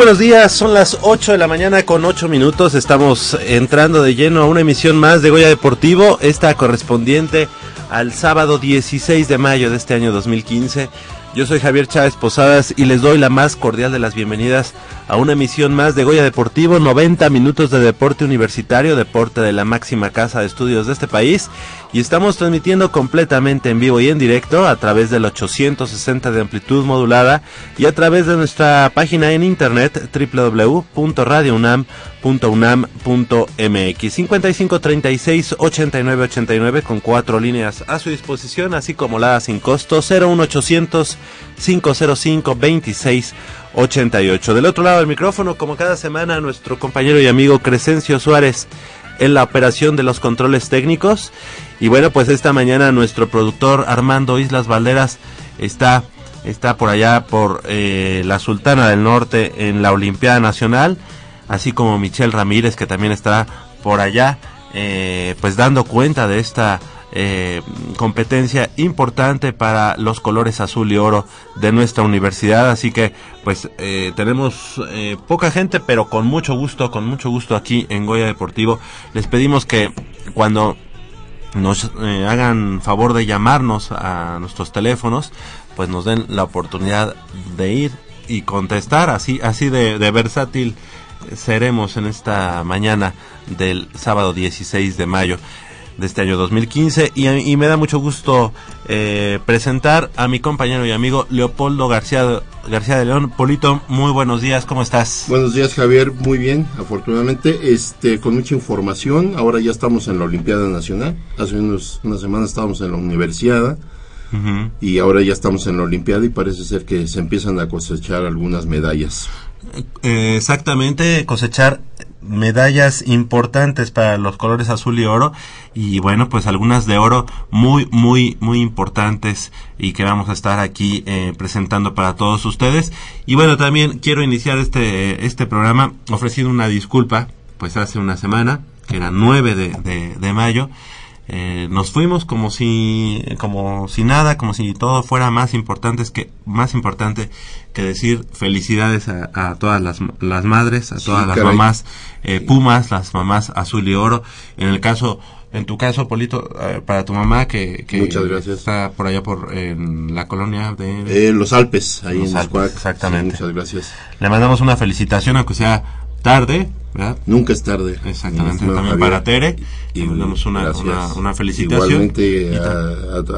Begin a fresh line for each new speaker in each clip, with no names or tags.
Buenos días, son las 8 de la mañana con 8 minutos, estamos entrando de lleno a una emisión más de Goya Deportivo, esta correspondiente al sábado 16 de mayo de este año 2015. Yo soy Javier Chávez Posadas y les doy la más cordial de las bienvenidas a una emisión más de Goya Deportivo, 90 minutos de deporte universitario, deporte de la máxima casa de estudios de este país. Y estamos transmitiendo completamente en vivo y en directo a través del 860 de amplitud modulada y a través de nuestra página en internet www.radiounam.unam.mx 55 36 89 89 con cuatro líneas a su disposición, así como la sin costo 01800 505 26 88. Del otro lado del micrófono, como cada semana, nuestro compañero y amigo Crescencio Suárez en la operación de los controles técnicos. Y bueno, pues esta mañana nuestro productor Armando Islas Valderas está, está por allá por eh, la Sultana del Norte en la Olimpiada Nacional, así como Michelle Ramírez que también está por allá, eh, pues dando cuenta de esta eh, competencia importante para los colores azul y oro de nuestra universidad. Así que pues eh, tenemos eh, poca gente pero con mucho gusto con mucho gusto aquí en Goya Deportivo. Les pedimos que cuando nos eh, hagan favor de llamarnos a nuestros teléfonos pues nos den la oportunidad de ir y contestar. Así así de, de versátil seremos en esta mañana del sábado 16 de mayo de este año 2015 y, y me da mucho gusto eh, presentar a mi compañero y amigo Leopoldo García García de León. Polito, muy buenos días, ¿cómo estás?
Buenos días Javier, muy bien, afortunadamente, este, con mucha información, ahora ya estamos en la Olimpiada Nacional, hace unos, una semana estábamos en la Universidad y ahora ya estamos en la Olimpiada y parece ser que se empiezan a cosechar algunas medallas.
Eh, exactamente, cosechar medallas importantes para los colores azul y oro. Y bueno pues algunas de oro muy muy muy importantes y que vamos a estar aquí eh, presentando para todos ustedes. Y bueno también quiero iniciar este este programa ofreciendo una disculpa pues hace una semana que era 9 de, de, mayo. Eh, nos fuimos como si como si nada como si todo fuera más importante que más importante que decir felicidades a, a todas las, las madres a
Sí,
todas las
caray.
mamás eh, pumas las mamás azul y oro en el caso en tu caso Polito eh, para tu mamá que, que
Muchas gracias.
está por allá por en la colonia de
Eh, los Alpes, ahí
Los
en
Alpes, exactamente.
Sí, muchas gracias.
le mandamos una felicitación aunque sea tarde ¿verdad?
Nunca es tarde.
Exactamente, también
Javier.
para Tere,
Y
le mandamos una, una, una felicitación.
Igualmente a,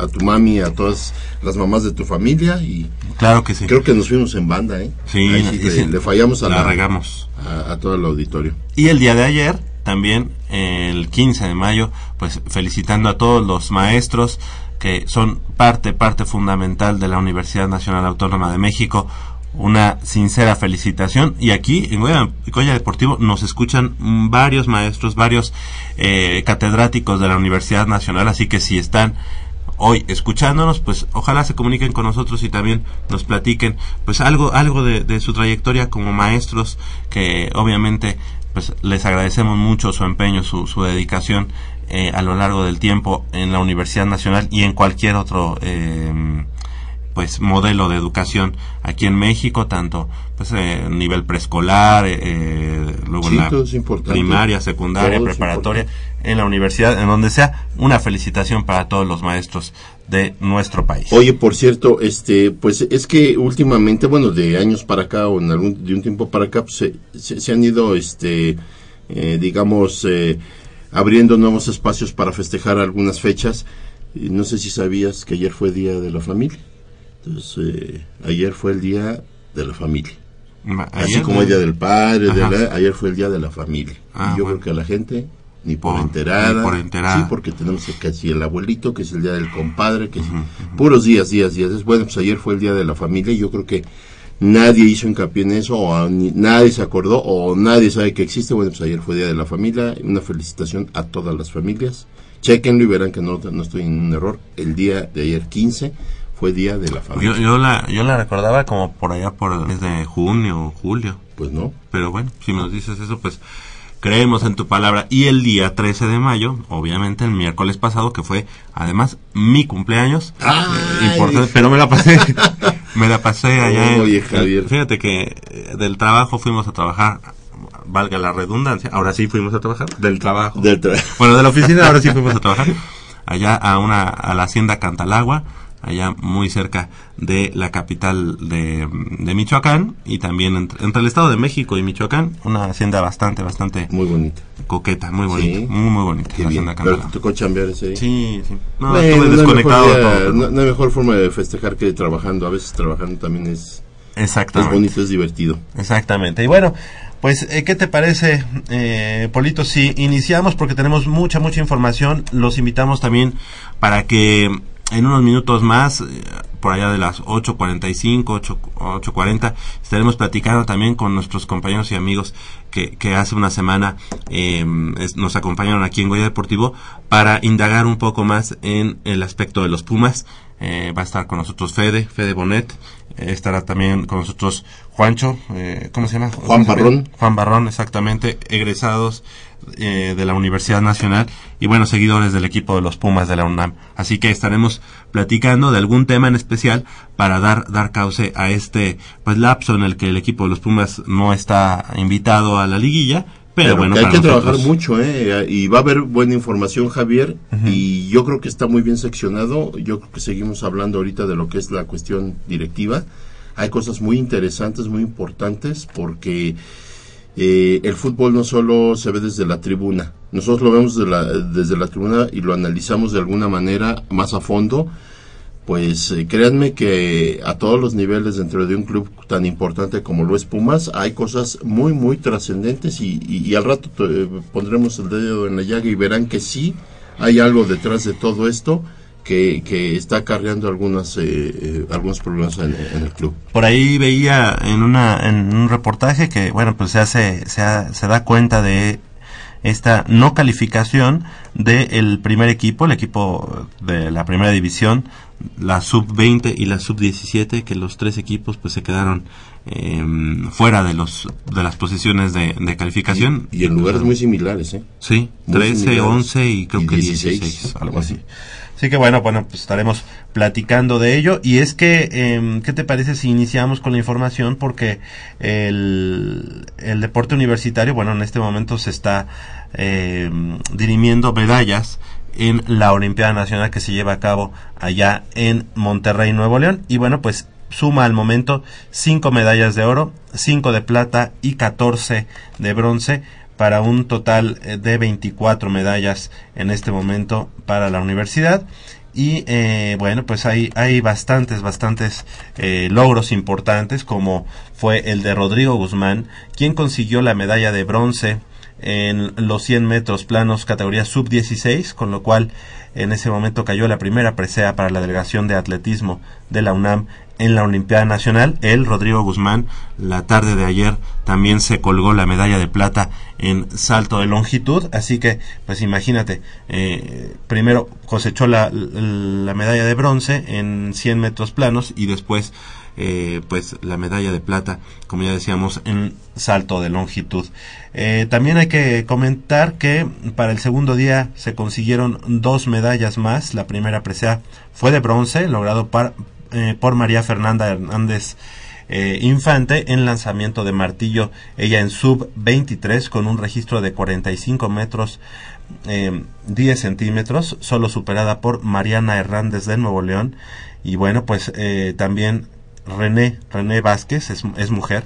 a- a tu mami, a todas las mamás de tu familia y
Claro que sí.
creo que nos fuimos en banda, ¿eh?
Sí,
Ahí
y
sí le,
sí,
le fallamos a
la
la,
regamos.
a, a todo el auditorio.
Y el día de ayer, también el 15 de mayo, pues felicitando a todos los maestros que son parte, parte fundamental de la Universidad Nacional Autónoma de México. Una sincera felicitación. Y aquí, en Goya, Deportivo, nos escuchan varios maestros, varios eh, catedráticos de la Universidad Nacional. Así que si están hoy escuchándonos, pues ojalá se comuniquen con nosotros y también nos platiquen pues algo algo de, de su trayectoria como maestros que obviamente pues les agradecemos mucho su empeño, su, su dedicación eh, a lo largo del tiempo en la Universidad Nacional y en cualquier otro eh, pues modelo de educación aquí en México, tanto pues eh, nivel preescolar, eh, eh, luego
Sí,
la primaria, secundaria,
Todo
preparatoria, en la universidad, en donde sea, una felicitación para todos los maestros de nuestro país.
Oye, por cierto, este, pues es que últimamente, bueno, de años para acá o en algún, de un tiempo para acá, pues, se, se- se han ido, este, eh, digamos, eh, abriendo nuevos espacios para festejar algunas fechas. Y no sé si sabías que ayer fue Día de la Familia. Entonces, eh, ayer fue el Día de la Familia.
Ma-
Así como el Día del Padre, de la- ayer fue el Día de la Familia.
Ah,
y yo
bueno.
creo que a la gente ni por,
Por-
enterada.
ni por enterada.
Sí, porque tenemos casi el abuelito, que es el Día del Compadre, que es puros días, días, días. Bueno, pues ayer fue el Día de la Familia y yo creo que nadie hizo hincapié en eso, o a- ni- nadie se acordó, o nadie sabe que existe. Bueno, pues ayer fue Día de la Familia. Una felicitación a todas las familias. Chequenlo y verán que no, no estoy en un error. El día de ayer 15 fue Día de la Familia.
Yo, yo la, yo la recordaba como por allá por el mes de junio o julio.
Pues no.
Pero bueno, si nos dices eso, pues creemos en tu palabra. Y el día 13 de mayo, obviamente el miércoles pasado, que fue además mi cumpleaños. Eh, importante, pero me la pasé. me la pasé allá. en-
Oye, Javier.
Fíjate que eh, del trabajo fuimos a trabajar, valga la redundancia, ahora sí fuimos a trabajar, del trabajo.
Del tra-
Bueno, de la oficina ahora sí fuimos a trabajar. Allá a una a la hacienda Cantalagua, allá muy cerca de la capital de, de Michoacán y también entre, entre el Estado de México y Michoacán, una hacienda bastante bastante
Muy bonita.
coqueta, muy bonita,
Sí.
muy muy bonita
Qué
la
bien.
hacienda
Pero te tocó chambear ese día.
Sí, sí. No,
Bueno,
estuve
no
desconectado
mejor día-
todo,
no- no hay mejor forma de festejar que trabajando. A veces trabajando también es, es
Exactamente.
bonito, es divertido.
Exactamente. Y bueno, pues, eh, ¿qué te parece, eh, Polito? Si iniciamos, porque tenemos mucha, mucha información, los invitamos también para que en unos minutos más, eh, por allá de las 8.45, 8, 8.40, estaremos platicando también con nuestros compañeros y amigos que, que hace una semana eh, es- nos acompañaron aquí en Goya Deportivo para indagar un poco más en el aspecto de los Pumas. Eh, va a estar con nosotros Fede, Fede Bonet, eh, estará también con nosotros Juancho, eh, ¿cómo se llama?
Juan Barrón.
Juan Barrón, exactamente, egresados eh, de la Universidad Nacional y bueno, seguidores del equipo de los Pumas de la UNAM. Así que estaremos platicando de algún tema en especial para dar, dar cauce a este pues lapso en el que el equipo de los Pumas no está invitado a la liguilla. Pero,
Pero
bueno,
que hay que trabajar mucho, ¿eh? Y va a haber buena información, Javier. Y yo creo que está muy bien seccionado. Yo creo que seguimos hablando ahorita de lo que es la cuestión directiva. Hay cosas muy interesantes, muy importantes, porque eh, el fútbol no solo se ve desde la tribuna. Nosotros lo vemos de la- desde la tribuna y lo analizamos de alguna manera más a fondo. Pues eh, créanme que a todos los niveles dentro de un club tan importante como lo es Pumas hay cosas muy muy trascendentes y, al rato eh, pondremos el dedo en la llaga y verán que sí hay algo detrás de todo esto que, que está acarreando algunas, eh, eh, algunos problemas en, el club.
Por ahí veía en una en un reportaje que bueno pues se hace se, ha- se da cuenta de esta no calificación del primer equipo, el equipo de la primera división, la sub 20 y la sub 17, que los tres equipos pues se quedaron em, fuera de los de las posiciones de, de calificación
Y en lugares muy similares, ¿eh?
Sí,
Muy
13,
similares.
11 y creo
Y
que
16,
16, algo así.
así.
Que bueno, bueno, pues estaremos platicando de ello. Y es que, em, ¿qué te parece si iniciamos con la información? Porque el, el deporte universitario, bueno, en este momento se está em, dirimiendo medallas en la Olimpiada Nacional que se lleva a cabo allá en Monterrey, Nuevo León. Y bueno, pues suma al momento cinco medallas de oro, cinco de plata y 14 de bronce para un total eh, de 24 medallas en este momento para la universidad. Y eh, bueno, pues hay, hay bastantes, bastantes eh, logros importantes, como fue el de Rodrigo Guzmán, quien consiguió la medalla de bronce en los 100 metros planos categoría sub-16, con lo cual en ese momento cayó la primera presea para la delegación de atletismo de la UNAM en la Olimpiada Nacional. Él, Rodrigo Guzmán, la tarde de ayer también se colgó la medalla de plata en salto de longitud. Así que, pues imagínate, eh, primero cosechó la, la medalla de bronce en 100 metros planos y después eh, pues la medalla de plata, como ya decíamos, en salto de longitud. Eh, también hay que comentar que para el segundo día se consiguieron dos medallas más. La primera presea fue de bronce, logrado par- eh, por María Fernanda Hernández eh, Infante en lanzamiento de martillo, ella en sub 23 con un registro de 45 metros eh, 10 centímetros, solo superada por Mariana Hernández de Nuevo León. Y bueno, pues también René, René Vázquez es, es mujer,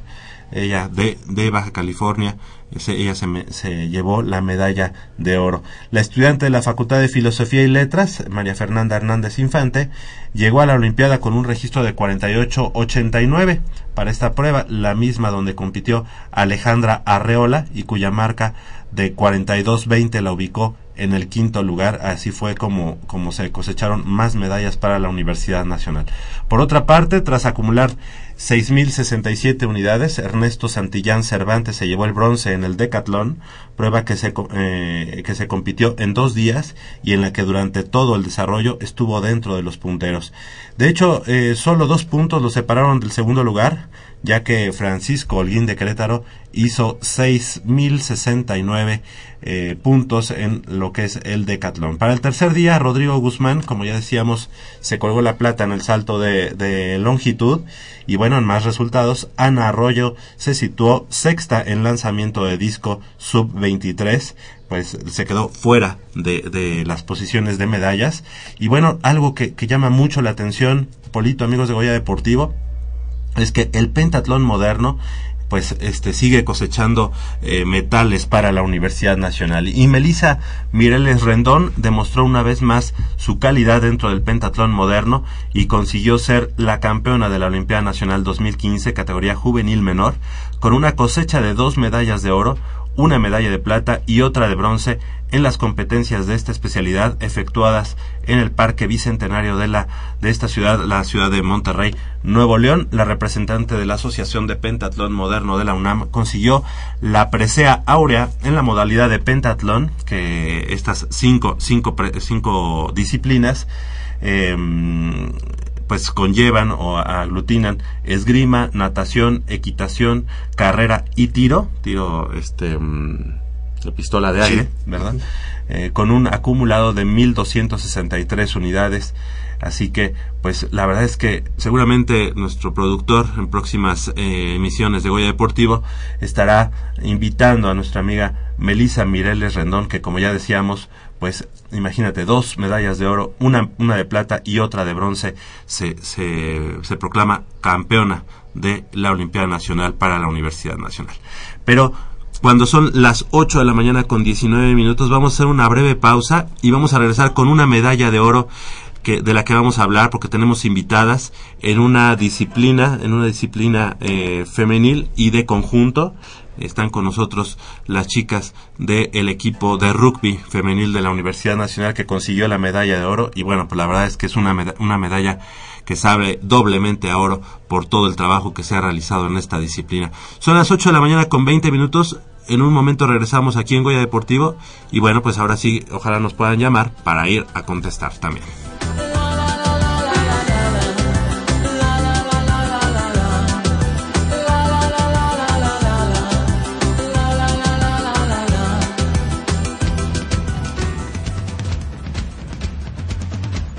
ella de, de Baja California, ese- ella se, me- se llevó la medalla de oro. La estudiante de la Facultad de Filosofía y Letras, María Fernanda Hernández Infante, llegó a la Olimpiada con un registro de 48.89 para esta prueba, la misma donde compitió Alejandra Arreola y cuya marca de 42.20 la ubicó en el quinto lugar. Así fue como, como se cosecharon más medallas para la Universidad Nacional. Por otra parte, tras acumular 6.067 unidades, Ernesto Santillán Cervantes se llevó el bronce en el decatlón, prueba que se, eh, que se compitió en dos días y en la que durante todo el desarrollo estuvo dentro de los punteros. De hecho, eh, solo dos puntos lo separaron del segundo lugar, ya que Francisco Holguín de Querétaro hizo 6.069 eh, puntos en lo que es el decatlón. Para el tercer día, Rodrigo Guzmán, como ya decíamos, se colgó la plata en el salto de, longitud. Y bueno, en más resultados, Ana Arroyo se situó sexta en lanzamiento de disco sub-23 pues se quedó fuera de, de las posiciones de medallas. Y bueno, algo que, que llama mucho la atención, Polito, amigos de Goya Deportivo, es que el pentatlón moderno pues este sigue cosechando eh, metales para la Universidad Nacional. Y Melissa Mireles Rendón demostró una vez más su calidad dentro del pentatlón moderno y consiguió ser la campeona de la Olimpiada Nacional 2015 categoría juvenil menor con una cosecha de dos medallas de oro una medalla de plata y otra de bronce en las competencias de esta especialidad efectuadas en el Parque Bicentenario de la de esta ciudad, la ciudad de Monterrey, Nuevo León. La representante de la Asociación de Pentatlón Moderno de la UNAM consiguió la presea áurea en la modalidad de pentatlón, que estas cinco, cinco, cinco disciplinas eh, pues conllevan o aglutinan esgrima, natación, equitación, carrera y tiro, tiro este mm, de pistola de aire, ¿verdad? Eh, con un acumulado de 1263 unidades. Así que, pues la verdad es que seguramente nuestro productor en próximas eh, emisiones de Goya Deportivo estará invitando a nuestra amiga Melisa Mireles Rendón, que como ya decíamos, pues imagínate, dos medallas de oro, una, una de plata y otra de bronce, se, se, se proclama campeona de la Olimpiada Nacional para la Universidad Nacional. Pero cuando son las 8 de la mañana con 19 minutos, vamos a hacer una breve pausa y vamos a regresar con una medalla de oro que, de la que vamos a hablar porque tenemos invitadas en una disciplina, en una disciplina eh, femenil y de conjunto. Están con nosotros las chicas del equipo de rugby femenil de la Universidad Nacional que consiguió la medalla de oro y bueno, pues la verdad es que es una, una medalla que sabe doblemente a oro por todo el trabajo que se ha realizado en esta disciplina. Son las 8 de la mañana con 20 minutos. En un momento regresamos aquí en Goya Deportivo y bueno, pues ahora sí, ojalá nos puedan llamar para ir a contestar también.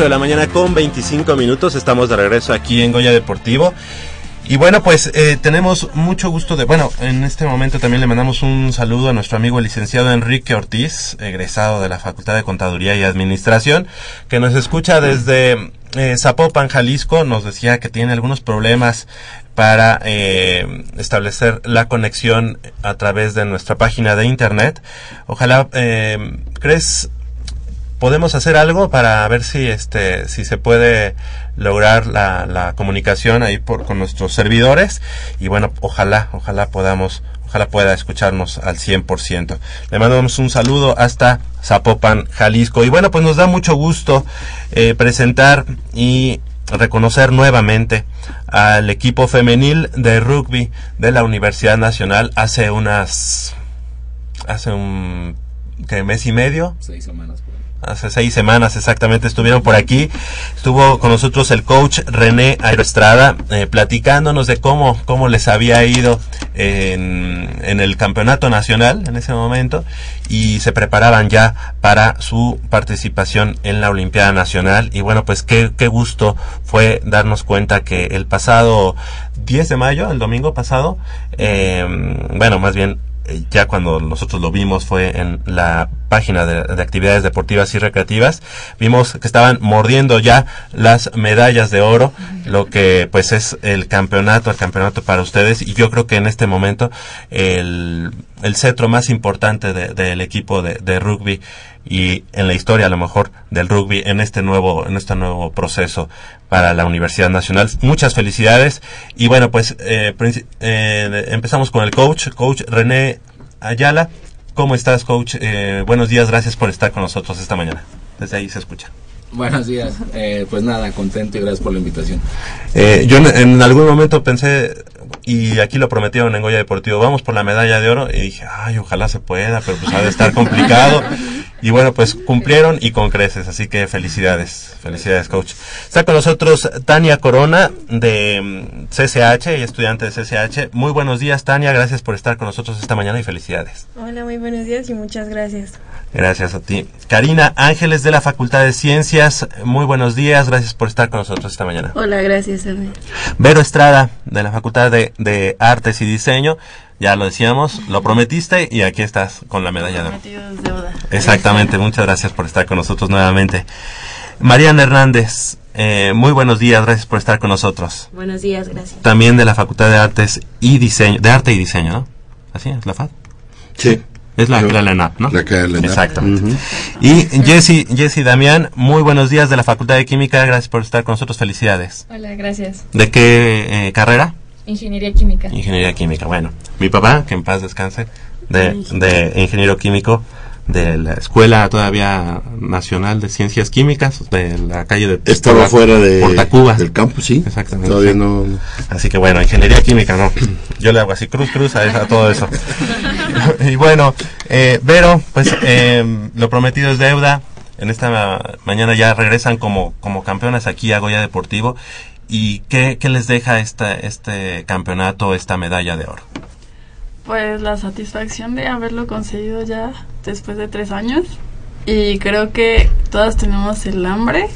8 de la mañana con 25 minutos. Estamos de regreso aquí en Goya Deportivo. Y bueno, pues eh, tenemos mucho gusto de... Bueno, en este momento también le mandamos un saludo a nuestro amigo licenciado Enrique Ortiz, egresado de la Facultad de Contaduría y Administración, que nos escucha desde eh, Zapopan, Jalisco. Nos decía que tiene algunos problemas para eh, establecer la conexión a través de nuestra página de internet. Ojalá, ¿crees podemos hacer algo para ver si este si se puede lograr la, la comunicación ahí por con nuestros servidores y bueno ojalá ojalá podamos ojalá pueda escucharnos al 100%. Le mandamos un saludo hasta Zapopan, Jalisco. Y bueno, pues nos da mucho gusto eh, presentar y reconocer nuevamente al equipo femenil de rugby de la Universidad Nacional hace unas hace un ¿qué, mes y medio
Seis.
Hace seis semanas exactamente estuvieron por aquí. Estuvo con nosotros el coach René Aeroestrada eh, platicándonos de cómo, cómo les había ido en, en el campeonato nacional en ese momento y se preparaban ya para su participación en la Olimpiada Nacional. Y bueno, pues qué, qué gusto fue darnos cuenta que el pasado 10 de mayo, el domingo pasado, eh, bueno, más bien ya cuando nosotros lo vimos fue en la página de, de actividades deportivas y recreativas, vimos que estaban mordiendo ya las medallas de oro, lo que pues es el campeonato, el campeonato para ustedes. Y yo creo que en este momento el, el cetro más importante de- del equipo de, de rugby y en la historia a lo mejor del rugby en este nuevo en este nuevo proceso para la Universidad Nacional. Muchas felicidades y bueno pues eh, eh, empezamos con el coach, coach René Ayala. ¿Cómo estás, coach? Eh, buenos días, gracias por estar con nosotros esta mañana. Desde ahí se escucha.
Buenos días. Eh, pues nada, contento y gracias por la invitación.
Eh, yo en, en algún momento pensé, y aquí lo prometieron en Goya Deportivo, vamos por la medalla de oro, y dije, ay, ojalá se pueda, pero pues ha de estar complicado. Y bueno, pues cumplieron y con creces, así que felicidades, felicidades, coach. Está con nosotros Tania Corona de mm, CCH, y estudiante de CCH. Muy buenos días, Tania, gracias por estar con nosotros esta mañana y felicidades.
Hola, muy buenos días y muchas gracias.
Gracias a ti. Karina Ángeles de la Facultad de Ciencias, muy buenos días, gracias por estar con nosotros esta mañana.
Hola, gracias a mí.
Vero Estrada, de la Facultad de, de Artes y Diseño. Ya lo decíamos, lo prometiste y aquí estás con la medalla de
deuda.
Exactamente, muchas gracias por estar con nosotros nuevamente. Mariana Hernández, eh, muy buenos días, gracias por estar con nosotros.
Buenos días, gracias.
También de la Facultad de Artes y Diseño, de Arte y Diseño, ¿no? Así es, la FAD.
Sí.
Es la, ¿no?
La que era la ENAP.
Exactamente. Y Jessy, Jessy Damián, muy buenos días de la Facultad de Química, gracias por estar con nosotros, felicidades.
Hola, gracias.
¿De qué eh, carrera?
Ingeniería química.
Ingeniería química. Bueno, mi papá, que en paz descanse, de, de ingeniero químico de la Escuela todavía Nacional de Ciencias Químicas de la calle de
Estaba fuera de,
Portacuba.
del campus, sí.
Exactamente.
Todavía
sí.
no.
Así que bueno, ingeniería química, no. Yo le hago así, cruz, cruz a, a todo eso. y bueno, eh, Vero, pues eh, lo prometido es deuda. En esta ma- mañana ya regresan como, como campeonas aquí a Goya Deportivo. ¿Y qué, qué les deja esta, este campeonato, esta medalla de oro?
Pues la satisfacción de haberlo conseguido ya después de tres años. Y creo que todas tenemos el hambre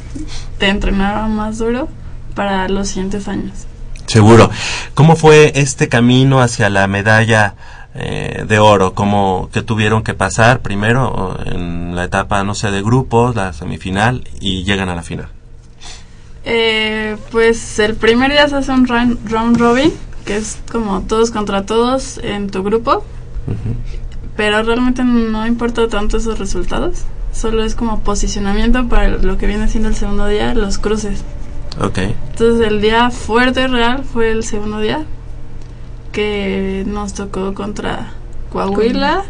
de entrenar más duro para los siguientes años.
Seguro. ¿Cómo fue este camino hacia la medalla eh, de oro? ¿Cómo que tuvieron que pasar primero en la etapa, no sé, de grupos, la semifinal y llegan a la final?
Eh, pues el primer día se hace un round, robin, que es como todos contra todos en tu grupo. Pero realmente no importa tanto esos resultados. Solo es como posicionamiento para lo que viene siendo el segundo día, los cruces.
Ok.
Entonces el día fuerte real fue el segundo día, que nos tocó contra Coahuila,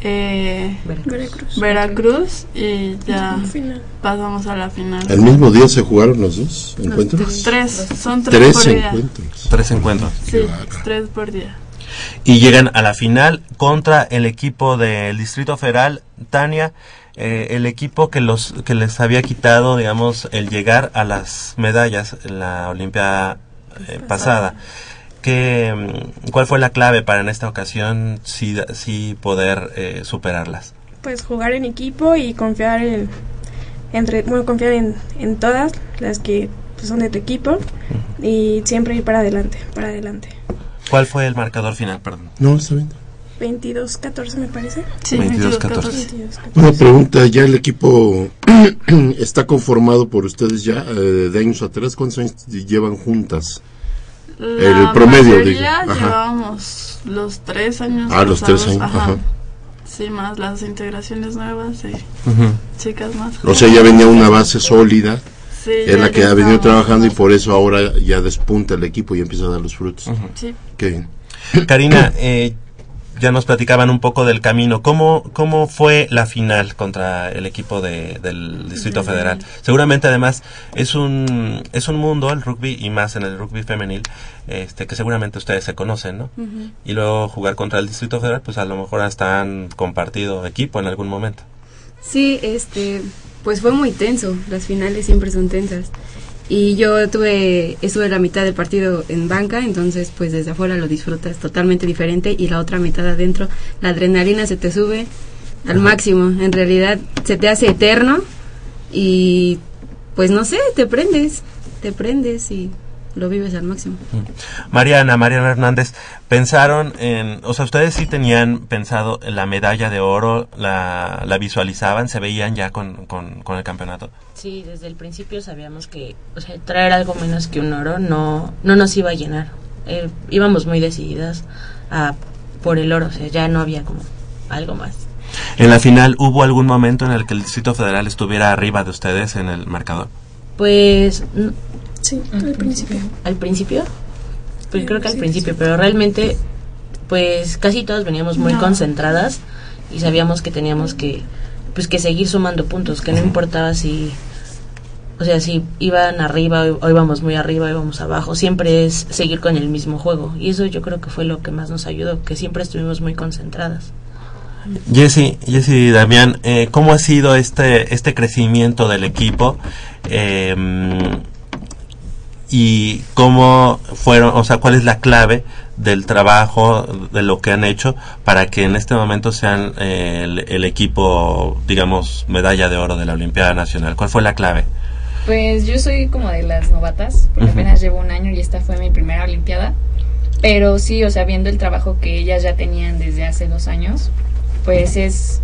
eh,
Veracruz.
Veracruz y ya
Final.
pasamos a la final.
El mismo día se jugaron los dos encuentros.
Tres, son tres,
Tres
por día.
encuentros.
Tres encuentros.
Sí, tres por día.
Y llegan a la final contra el equipo del Distrito Federal, Tania, eh, el equipo que los que les había quitado, digamos, el llegar a las medallas en la Olimpiada eh, pasada. ¿Qué, ¿Cuál fue la clave para en esta ocasión sí, sí poder eh, superarlas?
Pues jugar en equipo y confiar en, entre, bueno, confiar en, en todas las que pues, son de tu equipo y siempre ir para adelante, para adelante.
¿Cuál fue el marcador final, perdón?
No, está bien.
22-14 me parece.
Sí,
22,
22-14.
22-14.
Una pregunta, ya el equipo está conformado por ustedes ya eh, de años atrás, ¿cuántos años llevan juntas?
La
El promedio, digo. Ajá.
llevábamos los tres años.
Ah, los tres años, ajá.
Sí, más las integraciones nuevas y
Ujú.
chicas más.
O sea, ya venía una base sólida.
Sí,
es la que ha venido trabajando y por eso ahora ya despunta el equipo y empieza a dar los frutos.
Sí.
Qué bien.
Karina, eh, ya nos platicaban un poco del camino. ¿Cómo, cómo fue la final contra el equipo de- del Distrito Federal? Seguramente, además, es un, es un mundo, el rugby, y más en el rugby femenil, este, que seguramente ustedes se conocen, ¿no?
Ujú.
Y luego jugar contra el Distrito Federal, pues a lo mejor hasta han compartido equipo en algún momento.
Sí, este, pues fue muy tenso. Las finales siempre son tensas. Y yo tuve, estuve la mitad del partido en banca, entonces pues desde afuera lo disfrutas totalmente diferente y la otra mitad adentro, la adrenalina se te sube al máximo. En realidad se te hace eterno y pues no sé, te prendes, te prendes y lo vives al máximo.
Mariana, Mariana Hernández, pensaron en, o sea, ustedes sí tenían pensado en la medalla de oro, la, la visualizaban, se veían ya con, con, con el campeonato.
Sí, desde el principio sabíamos que, o sea, traer algo menos que un oro no, no nos iba a llenar. Eh, íbamos muy decididas a por el oro, o sea, ya no había como algo más.
En la final, ¿hubo algún momento en el que el Distrito Federal estuviera arriba de ustedes en el marcador?
Pues
Sí, al principio.
al principio, pues creo que al principio, pero realmente, pues casi todas veníamos muy
No.
concentradas y sabíamos que teníamos que, pues que seguir sumando puntos, que no importaba si, o sea, si iban arriba o íbamos muy arriba o íbamos abajo, siempre es seguir con el mismo juego y eso yo creo que fue lo que más nos ayudó, que siempre estuvimos muy concentradas.
Jesse, Jesse y Damián, eh, ¿cómo ha sido este, este crecimiento del equipo? Eh, y cómo fueron, o sea, cuál es la clave del trabajo, de lo que han hecho para que en este momento sean eh, el, el equipo, digamos, medalla de oro de la Olimpiada Nacional. ¿Cuál fue la clave?
Pues yo soy como de las novatas, porque apenas llevo un año y esta fue mi primera Olimpiada. Pero sí, o sea, viendo el trabajo que ellas ya tenían desde hace dos años, pues es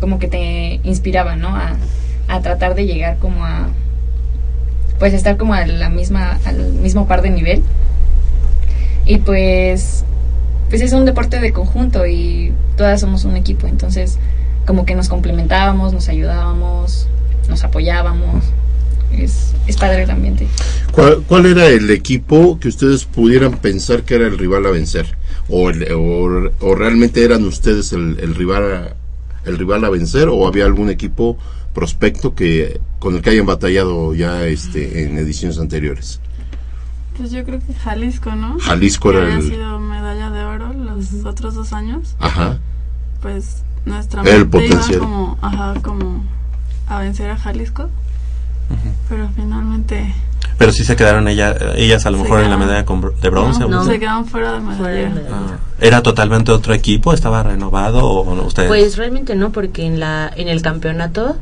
como que te inspiraba, ¿no? A, a tratar de llegar como a, pues estar como a la misma, al mismo par de nivel. Y pues, pues es un deporte de conjunto y todas somos un equipo, entonces como que nos complementábamos, nos ayudábamos, nos apoyábamos. Es, es padre el ambiente.
¿Cuál, era el equipo que ustedes pudieran pensar que era el rival a vencer? ¿O, o, o realmente eran ustedes el, el rival a, el rival a vencer? ¿O había algún equipo prospecto que con el que hayan batallado ya este en ediciones anteriores?
Pues yo creo que Jalisco, ¿no?
Jalisco
Que
era
había
el-
sido medalla de oro los otros dos años.
Ajá.
Pues nuestra
El
mente iba
potencial.
como, ajá, como a vencer a Jalisco. Pero finalmente
Pero sí se quedaron ella, ellas a lo mejor en la medalla de bronce.
no,
¿o no?
se quedaron fuera de medalla.
Ah, ¿Era totalmente otro equipo? ¿Estaba renovado o no? ustedes?
Pues realmente no, porque en la en el campeonato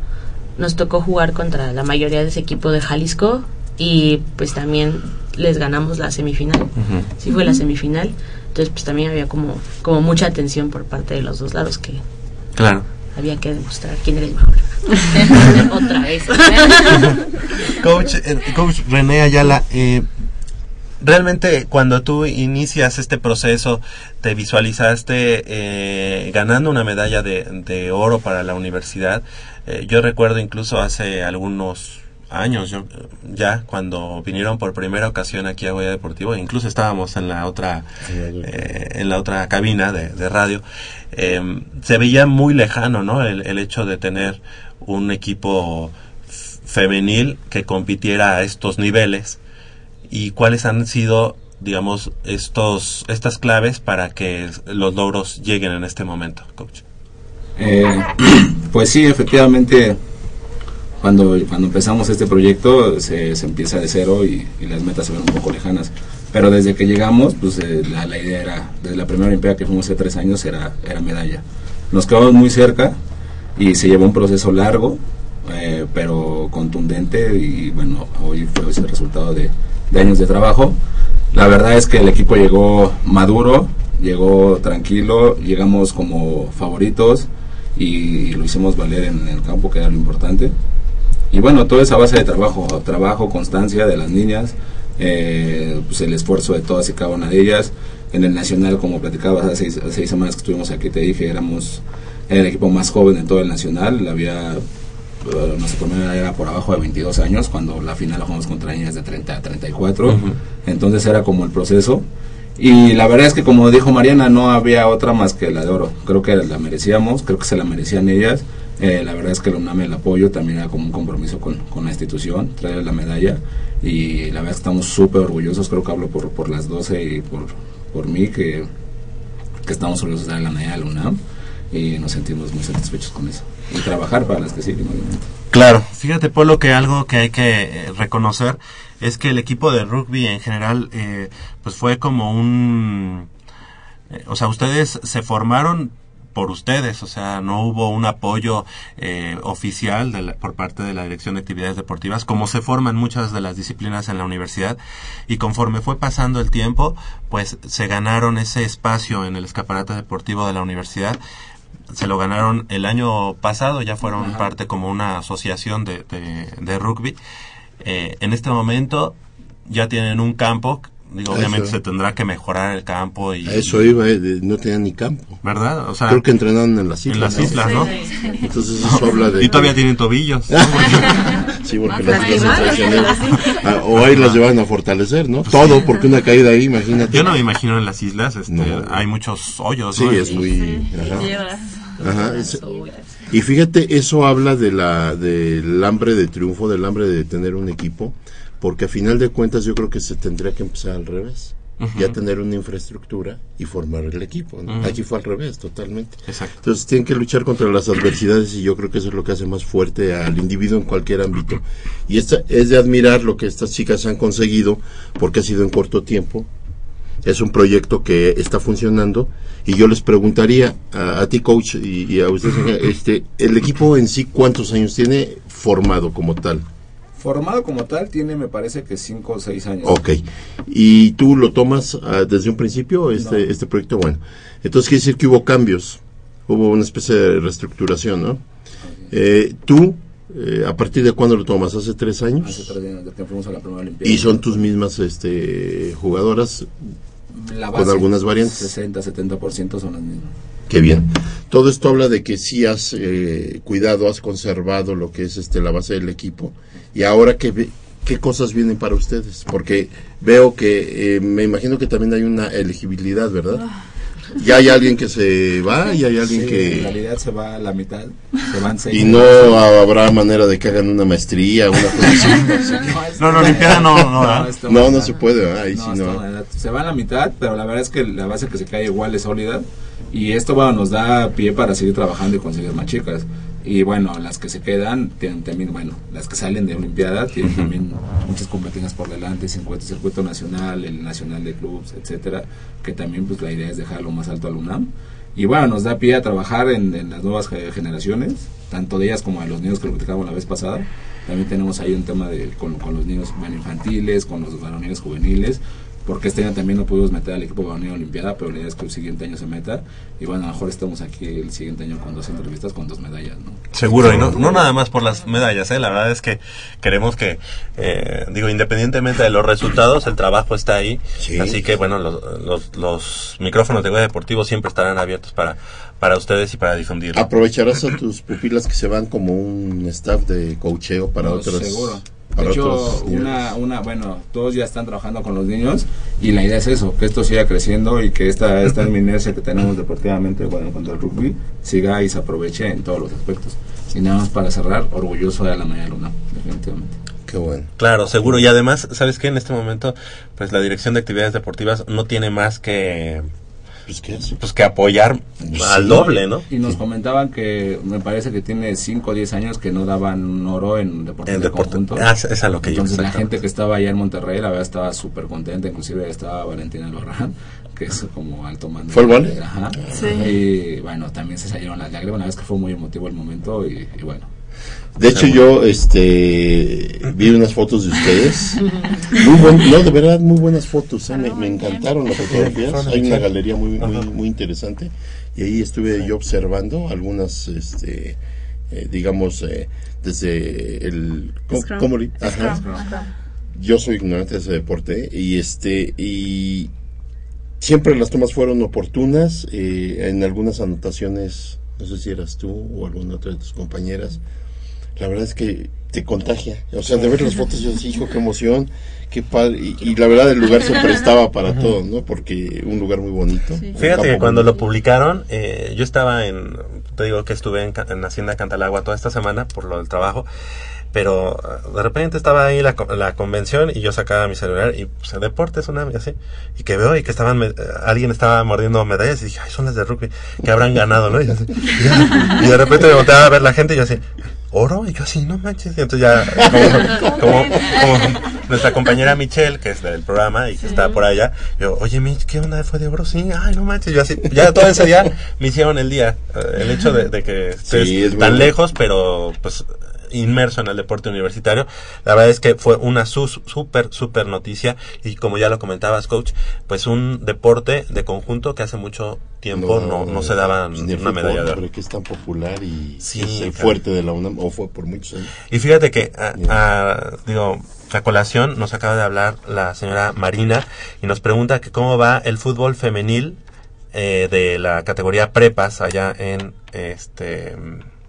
nos tocó jugar contra la mayoría de ese equipo de Jalisco y pues también les ganamos la semifinal.
Ujú.
Sí fue la semifinal. Entonces pues también había como como mucha atención por parte de los dos lados que
Claro.
Había que demostrar quién era el mejor. Otra vez.
Coach, eh, Coach René Ayala, eh, realmente cuando tú inicias este proceso, te visualizaste eh, ganando una medalla de, de oro para la universidad. Eh, yo recuerdo incluso hace algunos años yo, ya cuando vinieron por primera ocasión aquí a Goya Deportivo incluso estábamos en la otra eh, en la otra cabina de, de radio eh, se veía muy lejano no el, el hecho de tener un equipo femenil que compitiera a estos niveles. Y cuáles han sido digamos estos estas claves para que los logros lleguen en este momento coach
Eh, pues sí, efectivamente, cuando, cuando empezamos este proyecto se, se empieza de cero y, y las metas se ven un poco lejanas. Pero desde que llegamos, pues eh, la, la idea era, desde la primera Olimpiada que fuimos hace tres años, era, era medalla. Nos quedamos muy cerca y se llevó un proceso largo, eh, pero contundente y bueno, hoy fue ese resultado de, de años de trabajo. La verdad es que el equipo llegó maduro, llegó tranquilo, llegamos como favoritos y lo hicimos valer en el campo, que era lo importante. Y bueno, toda esa base de trabajo, trabajo, constancia de las niñas, eh, pues el esfuerzo de todas y cada una de ellas. En el Nacional, como platicabas hace seis, semanas que estuvimos aquí, te dije, éramos el equipo más joven en todo el nacional, había eh, nuestra primera era por abajo de 22 años, cuando la final la jugamos contra niñas de 30 a 34, entonces era como el proceso. Y la verdad es que como dijo Mariana, no había otra más que la de oro. Creo que la merecíamos, creo que se la merecían ellas. Eh, la verdad es que la UNAM el apoyo también era como un compromiso con, con la institución, traer la medalla. Y la verdad es que estamos súper orgullosos, creo que hablo por, por las 12 y por, por mí, que, que estamos orgullosos de dar la medalla a la UNAM. Y nos sentimos muy satisfechos con eso. Y trabajar para las que siguen, obviamente.
Claro. Fíjate, Polo, que algo que hay que eh, reconocer es que el equipo de rugby en general, eh, pues fue como un... eh, o sea, ustedes se formaron por ustedes, o sea, no hubo un apoyo eh, oficial de la- por parte de la Dirección de Actividades Deportivas, como se forman muchas de las disciplinas en la universidad, y conforme fue pasando el tiempo, pues se ganaron ese espacio en el escaparate deportivo de la universidad, se lo ganaron el año pasado, ya fueron
Ajá.
parte como una asociación de, de, de rugby. Eh, en este momento ya tienen un campo, digo,
Eso.
obviamente se tendrá que mejorar el campo y...
A eso iba, eh, de- no tenían ni campo.
¿Verdad? O sea,
Creo que entrenaron en las
en
islas.
las islas, ¿no?
Entonces eso habla de...
Y todavía tienen tobillos.
sí, porque
Las
las islas. Ah, O ahí las llevan a fortalecer, ¿no? Todo, porque una caída ahí, imagínate.
Yo no me imagino en las islas, este,
No.
hay muchos hoyos.
Sí,
¿no?
es muy... ajá. Ajá, es- y fíjate, eso habla de la del hambre de triunfo, del hambre de tener un equipo, porque a final de cuentas yo creo que se tendría que empezar al revés. Ya tener una infraestructura y formar el equipo. ¿no? Aquí fue al revés, totalmente.
Exacto.
Entonces tienen que luchar contra las adversidades y yo creo que eso es lo que hace más fuerte al individuo en cualquier ámbito. Y esta, es de admirar lo que estas chicas han conseguido porque ha sido en corto tiempo. Es un proyecto que está funcionando y yo les preguntaría a, a ti coach y, y a ustedes, este, el equipo en sí cuántos años tiene formado como tal.
Formado como tal tiene, me parece que 5 o 6 años.
Ok. ¿Y tú lo tomas ah, desde un principio, este, este proyecto? Bueno, entonces quiere decir que hubo cambios, hubo una especie de reestructuración, ¿no? Eh, ¿Tú, eh, a partir de cuándo lo tomas? ¿Hace tres años?
Hace tres años desde que fuimos a la primera Olimpiada.
¿Y son tus mismas este, jugadoras
La
con algunas variantes?
60, 70% son las mismas.
Qué bien. Todo esto habla de que sí has eh, cuidado, has conservado lo que es este la base del equipo. Y ahora que ve- qué cosas vienen para ustedes, porque veo que eh, me imagino que también hay una elegibilidad, ¿verdad? Ya hay alguien que se va y hay alguien
Sí, En
que
realidad se va a la mitad. Se van seis.
y no habrá manera de que hagan una maestría, una cosa así.
No, la Olimpiada no, no,
No,
va
no
a
se puede. Ahí sí no.
va a- Se va a la mitad, pero la verdad es que la base que se cae igual es sólida. Y esto bueno, nos da pie para seguir trabajando y conseguir más chicas. Y bueno, las que se quedan tienen también, bueno, las que salen de Olimpiada tienen también muchas competencias por delante, 50 circuito nacional, el nacional de clubs, etcétera, que también pues la idea es dejarlo más alto al UNAM. Y bueno, nos da pie a trabajar en, en las nuevas ge- generaciones, tanto de ellas como de los niños que lo platicábamos la vez pasada. También tenemos ahí un tema de, con, con los niños bueno, infantiles, con los varoniles juveniles, porque este año también no pudimos meter al equipo varonil a Olimpiada, pero la idea es que el siguiente año se meta. Y bueno, a lo mejor estamos aquí el siguiente año con dos entrevistas, con dos medallas, ¿no?
Seguro, y no, no nada más por las medallas, ¿eh? la verdad es que queremos que, eh, digo, independientemente de los resultados, el trabajo está ahí, así que bueno, los, los, los micrófonos de Goya Deportivo siempre estarán abiertos para, para ustedes y para difundirlo.
Aprovecharás a tus pupilas que se van como un staff de coacheo para
No,
otros.
Seguro.
Para
de hecho, una, una, bueno, todos ya están trabajando con los niños y la idea es eso, que esto siga creciendo y que esta, esta inercia que tenemos deportivamente, bueno, en cuanto al rugby, siga y se aproveche en todos los aspectos. Y nada más para cerrar, orgulloso de la medalla luna, definitivamente.
Qué bueno.
Claro, seguro. Y además, ¿sabes qué? En este momento, pues la Dirección de Actividades Deportivas no tiene más que,
pues, ¿qué
pues que apoyar al doble, ¿no?
Y nos comentaban que me parece que tiene 5 o 10 años que no daban oro en deporte
En
de
deporte.
conjunto.
Ah, es- a lo que
Entonces la
exactamente.
gente que estaba allá en Monterrey, la verdad estaba súper contenta, inclusive estaba Valentina Lorran, que es como alto mando.
¿Fue el Vale?
Ajá.
Sí.
Y bueno, también se salieron las lágrimas, la verdad es que fue muy emotivo el momento y, y bueno.
De hecho, yo este vi unas fotos de ustedes. Muy buen- no, de verdad, muy buenas fotos. ¿eh? Me, me encantaron las fotografías. Hay una galería muy, muy, muy interesante. Y ahí estuve yo observando algunas, este, eh, digamos, eh, desde el. ¿cómo-
Scrum.
cómo le- ajá.
Scrum, ajá.
Yo soy ignorante de ese deporte y este y siempre las tomas fueron oportunas. eh, en algunas anotaciones no sé si eras tú o alguna otra de tus compañeras, la verdad es que te contagia. O sea, de ver las fotos yo decía, hijo, qué emoción, qué padre. Y, y la verdad el lugar se prestaba para todo, ¿no? Porque un lugar muy bonito.
Fíjate que cuando
bonito.
lo publicaron, eh, yo estaba en, te digo que estuve en, en Hacienda Cantalagua toda esta semana por lo del trabajo, pero de repente estaba ahí la, co- la convención y yo sacaba mi celular y pues deportes una y así, y que veo y que estaban, me- eh, alguien estaba mordiendo medallas y dije, ay, son las de rugby, que habrán ganado, ¿no? Y, así, y ya, y de repente me volteaba a ver la gente y yo así, oro, y yo así, no manches, y entonces ya, como, como, como nuestra compañera Michelle, que es del programa y que está por allá, yo, oye Mitch, ¿qué onda fue de oro? Sí, ay, no manches, yo así, ya todo ese día me hicieron el día, eh, el hecho de, de que estés
Sí, es
tan
bueno.
lejos, pero pues inmerso en el deporte universitario. La verdad es que fue una súper, súper noticia y como ya lo comentabas, coach, pues un deporte de conjunto que hace mucho tiempo no, no, se daba
pues, ni
una
fútbol,
medalla de oro.
que es tan popular y
Sí,
es el fuerte de la UNAM, o fue por muchos años.
Y fíjate que, a, a- digo, a colación nos acaba de hablar la señora Marina y nos pregunta que cómo va el fútbol femenil eh, de la categoría prepas allá en este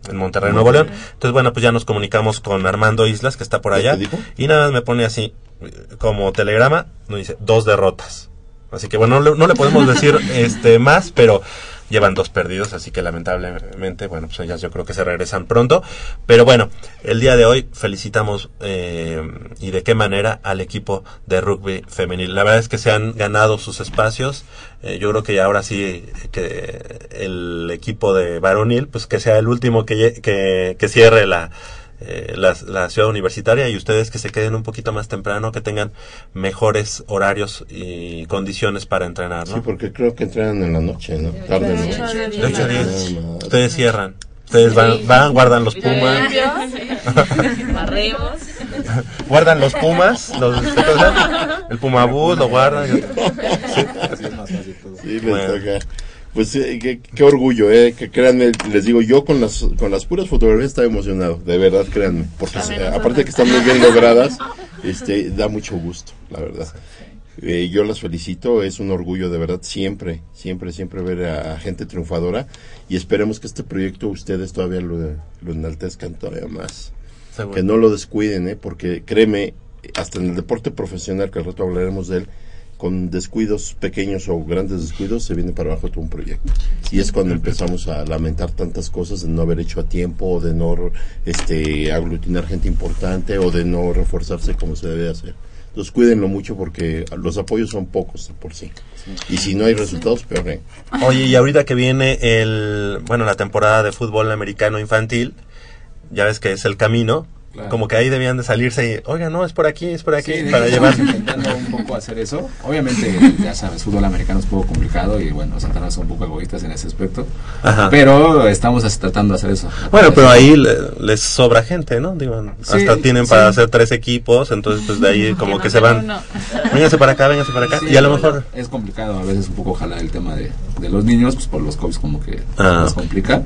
en Monterrey, Nuevo León. Entonces, bueno, pues ya nos comunicamos con Armando Islas, que está por
¿Ya
allá, y nada más me pone así, como telegrama, nos dice, dos derrotas. Así que bueno, no le, no le podemos decir este más, pero llevan dos perdidos, así que lamentablemente, bueno, pues ellas yo creo que se regresan pronto. Pero bueno, el día de hoy felicitamos eh, y de qué manera al equipo de rugby femenil. La verdad es que se han ganado sus espacios. Eh, yo creo que ahora sí que el equipo de varonil, pues que sea el último que, que, que cierre la, eh, la, la ciudad universitaria y ustedes que se queden un poquito más temprano, que tengan mejores horarios y condiciones para entrenar, ¿no?
Sí, porque creo que entrenan en la noche, ¿no? Tarde, ¿no?
ocho a diez. De ocho a diez.
Nada más.
Ustedes cierran. Ustedes van, van guardan los pumas.
Barremos.
guardan los pumas, los, el pumabús lo guardan.
Sí, les toca. Pues eh, qué, qué orgullo, eh, que créanme, les digo, yo con las con las puras fotografías estaba emocionado, de verdad, créanme, porque eh, aparte de que están muy bien logradas, este da mucho gusto, la verdad. Eh, yo las felicito, es un orgullo de verdad siempre, siempre, siempre ver a, a gente triunfadora y esperemos que este proyecto ustedes todavía lo, lo enaltezcan todavía más.
Seguro.
Que no lo descuiden, ¿eh? porque créeme, hasta en el deporte profesional, que al rato hablaremos de él, con descuidos pequeños o grandes descuidos se viene para abajo todo un proyecto. Y es cuando empezamos a lamentar tantas cosas de no haber hecho a tiempo, o de no este, aglutinar gente importante, o de no reforzarse como se debe hacer. Entonces cuídenlo mucho porque los apoyos son pocos por sí. Y si no hay resultados, peor. ¿eh?
Oye, y ahorita que viene el, bueno, la temporada de fútbol americano infantil, ya ves que es el camino,
Claro.
como que ahí debían de salirse y, oiga, no, es por aquí, es por aquí,
Sí,
para llevar.
estamos intentando un poco hacer eso. Obviamente, ya sabes, fútbol americano es un poco complicado y bueno, Santana son un poco egoístas en ese aspecto.
Ajá.
Pero estamos así tratando de hacer eso.
Bueno, pero ahí le- les sobra gente, ¿no? Digo,
Sí,
hasta tienen para
sí.
hacer tres equipos, entonces pues de ahí como que se van.
uno.
Véngase para acá, véngase para acá.
Sí,
y a lo mejor.
Es complicado a veces un poco jalar el tema de, de los niños, pues por los COVID como que
Ah.
nos complica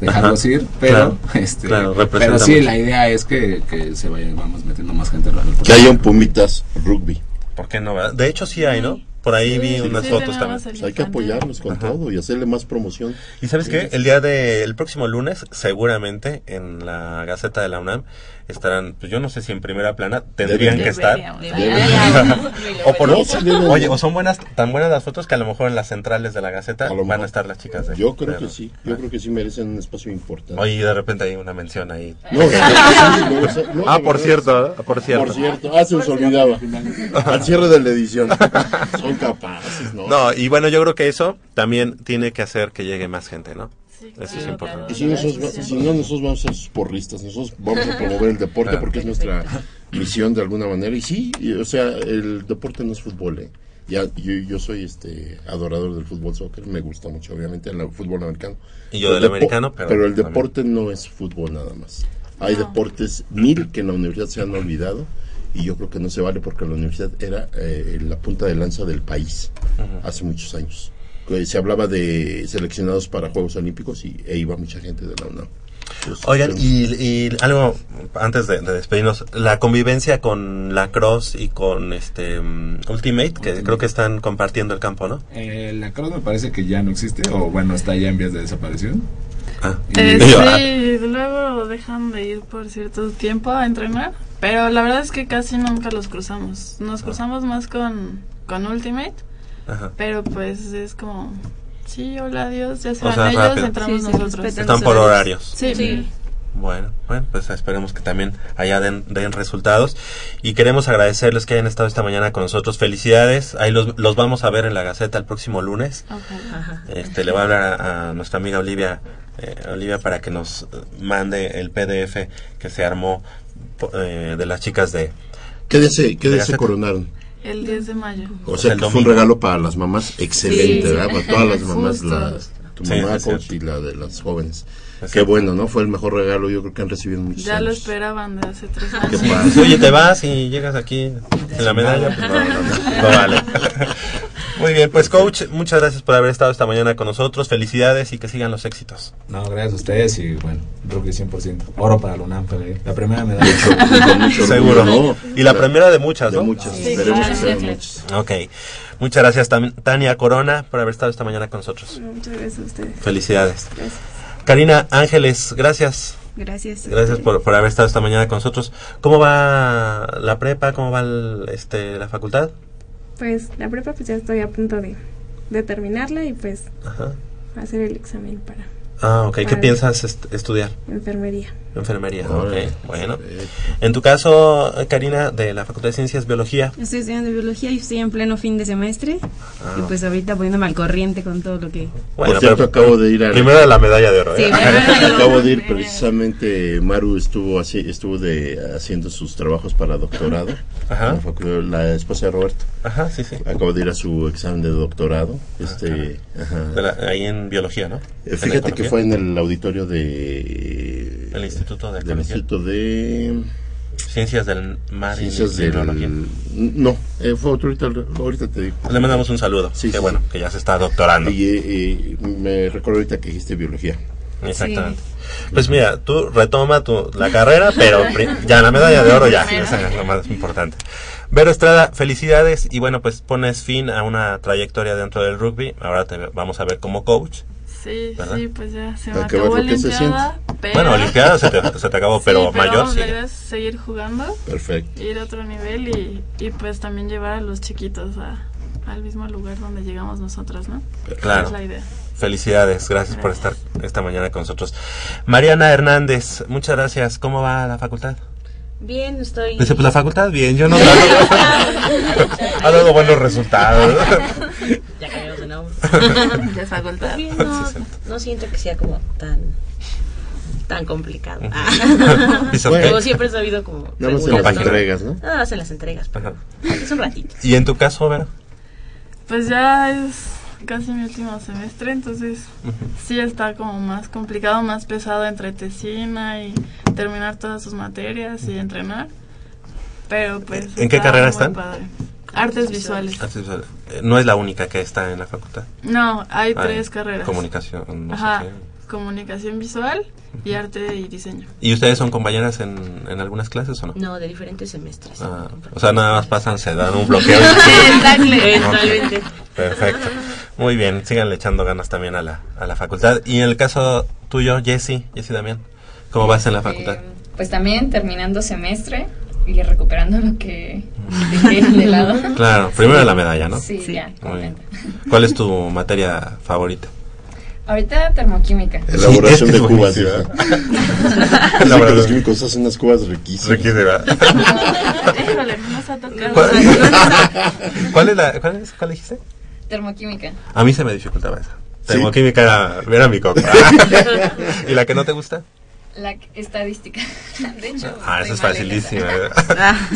dejarlos ir, pero
Claro,
este
claro,
pero sí, la idea es que, que se vayan, vamos metiendo más gente en la
Que haya un Pumitas Rugby.
¿Por qué no? verdad? De hecho sí hay, ¿no? Por ahí vi
Sí,
unas
sí,
fotos también.
el
Pues hay que apoyarlos con todo y hacerle más promoción.
¿Y sabes qué? El día del próximo lunes, seguramente en la Gaceta de la UNAM estarán, pues yo no sé si en primera plana tendrían que estar. o por
No, sí deben.
Oye, o son buenas, tan buenas las fotos que a lo mejor en las centrales de la Gaceta van a estar las chicas de
Yo creo
de-
que sí, yo creo que sí merecen un espacio importante.
Oye, y de repente hay una mención ahí.
No, no,
ah, por cierto, por cierto.
Por cierto, ah, se nos olvidaba. Al cierre de la edición. Son capaces, ¿no?
No, y bueno, yo creo que eso también tiene que hacer que llegue más gente, ¿no? Eso es importante.
Y si, nosotros, si no, nosotros vamos a ser sus porristas, nosotros vamos a promover el deporte
Claro.
porque es nuestra misión de alguna manera. Y sí, y, o sea, el deporte no es fútbol, ¿eh? Ya, yo, yo soy este adorador del fútbol soccer, me gusta mucho, obviamente, el fútbol americano.
Y yo
El
del americano, pero
el
también.
deporte no es fútbol nada más. Hay deportes mil que en la universidad se han olvidado y yo creo que no se vale porque la universidad era eh, la punta de lanza del país hace muchos años. Que Se hablaba de seleccionados para Juegos Olímpicos y e iba mucha gente de la UNAM. Entonces,
Oigan, y, y algo antes de, de despedirnos, la convivencia con la Cross y con este mm, Ultimate, que creo que están compartiendo el campo, ¿no?
Eh, la Cross me parece que ya no existe, o bueno, está ya en vías de desaparición.
Ah.
Eh,
ah,
sí, luego dejan de ir por cierto tiempo a entrenar, pero la verdad es que casi nunca los cruzamos. Nos cruzamos más con, con Ultimate,
Ajá.
pero pues es como, sí, hola, adiós, ya se
O
van
sea,
ellos,
rápido.
entramos
Sí,
nosotros.
Están por horarios.
Sí,
Sí.
Bueno, bueno, pues esperemos que también allá den, den resultados. Y queremos agradecerles que hayan estado esta mañana con nosotros. Felicidades. Ahí los, los vamos a ver en la Gaceta el próximo lunes. Este, le voy a hablar a, a nuestra amiga Olivia, eh, Olivia para que nos mande el PDF que se armó eh, de las chicas de...
¿Qué día se, qué
de
día se coronaron?
El 10 de mayo.
O sea, que fue un regalo para las mamás excelente,
Sí.
¿verdad? Para todas las mamás, la, tu
Sí,
mamá
cierto.
y la de las jóvenes. Qué bueno, ¿no? Fue el mejor regalo yo creo que han recibido en muchos
Ya lo esperaban de hace tres
Qué
años.
Oye, te vas y llegas aquí en la medalla. Pues no, no, no, no vale. Muy bien, pues coach, muchas gracias por haber estado esta mañana con nosotros. Felicidades y que sigan los éxitos.
No, gracias a ustedes y bueno, rugby 100%. Oro para la UNAM, la primera medalla.
Seguro.
orgullo, ¿no?
Y la primera de muchas,
De
¿no?
muchas,
Sí,
esperemos
claro.
que sean muchas.
Ok. Muchas gracias Tania Corona por haber estado esta mañana con nosotros.
Muchas gracias a ustedes.
Felicidades.
Gracias.
Karina Ángeles, gracias.
Gracias.
Gracias por, por haber estado esta mañana con nosotros. ¿Cómo va la prepa? ¿Cómo va el- este, la facultad?
Pues la prepa pues ya estoy a punto de, de terminarla y pues
Ajá.
hacer el examen para
Ah, ok. ¿Qué piensas est- estudiar?
enfermería.
Enfermería. Ok, bueno. En tu caso, Karina, de la Facultad de Ciencias, Biología.
Estoy estudiando biología y estoy en pleno fin de semestre.
Ah.
Y pues ahorita poniéndome al corriente con todo lo que...
Bueno,
Por cierto,
pero-
acabo de ir a...
Primero la medalla de oro. ¿eh?
Sí, primero.
Acabo de ir precisamente, Maru estuvo así, estuvo de haciendo sus trabajos para doctorado,
Ajá.
la, la esposa de Roberto.
Ajá, sí, sí.
Acabo de ir a su examen de doctorado, este, ajá.
De la- ahí en biología, ¿no?
Eh,
¿En
Fíjate que fue en el auditorio de
El Instituto de
del
Ecología.
Instituto de
Ciencias del Mar y
Ciencias del
Tecnología.
no, eh, fue otro ahorita, ahorita te digo.
Le mandamos un saludo.
Sí,
Qué
sí,
bueno, que ya se está doctorando.
Y eh, me recuerdo ahorita que dijiste biología.
Exactamente. Pues mira, tú retoma tu, la carrera, pero ya la medalla de oro ya, esa es lo más importante. Vero Estrada, felicidades y bueno, pues pones fin a una trayectoria dentro del rugby. Ahora te vamos a ver como coach.
Sí,
¿Verdad?
sí, pues ya se me acabó Olimpiada. Pero...
Bueno, Olimpiada se te, se te acabó, pero, mayor sí.
La idea es seguir jugando,
Perfecto.
ir a otro nivel y, y pues también llevar a los chiquitos a, al mismo lugar donde llegamos nosotros, ¿no?
Claro.
Es la idea.
Felicidades, gracias por estar esta mañana con nosotros. Mariana Hernández, muchas gracias. ¿Cómo va la facultad?
Bien, estoy.
Dice, pues la facultad, bien, yo no. ha dado buenos resultados.
ya cambiamos de nombre.
De facultad.
Pues bien, no, no siento que sea como tan tan complicado.
Dice,
Bueno.
Como siempre he sabido como
Nada más en las entregas, ¿no?
Nada más en las entregas, pero es un ratito.
¿Y en tu caso, Vera?
Pues ya es casi mi último semestre, entonces sí está como más complicado, más pesado entre tesina y terminar todas sus materias y entrenar. Pero pues...
¿En qué carrera están?
padre. Artes visuales.
Eh, No es la única que está en la facultad.
No, hay
Hay
tres carreras.
Comunicación, no sé
Ajá,
qué.
comunicación visual y arte y diseño.
¿Y ustedes son compañeras en, en algunas clases o no?
No, de diferentes semestres.
Ah, o sea, nada más pasan, se dan un bloqueo. y-
Exactamente.
Perfecto. Muy bien, síganle echando ganas también a la, a la facultad. Y en el caso tuyo, Jessy, Jessy Damián, ¿cómo vas en la facultad?
Eh, pues también terminando semestre y recuperando lo que dejé de lado.
Claro, primero la medalla, ¿no?
Sí, ya.
Muy bien. ¿Cuál es tu materia favorita?
Ahorita termoquímica.
Elaboración
Sí,
de cubas. ¿verdad?
La
Sí, los químicos hacen unas cubas riquísimas.
Híjole, no nos ha tocado.
¿Cuál, cuál es la, cuál, es- cuál dijiste?
Termoquímica.
A mí se me dificultaba esa.
¿Sí?
Termoquímica era, era mi coco. ¿Y la que no te gusta?
La estadística. De hecho,
Ah, esa
soy
es
esa.
facilísima.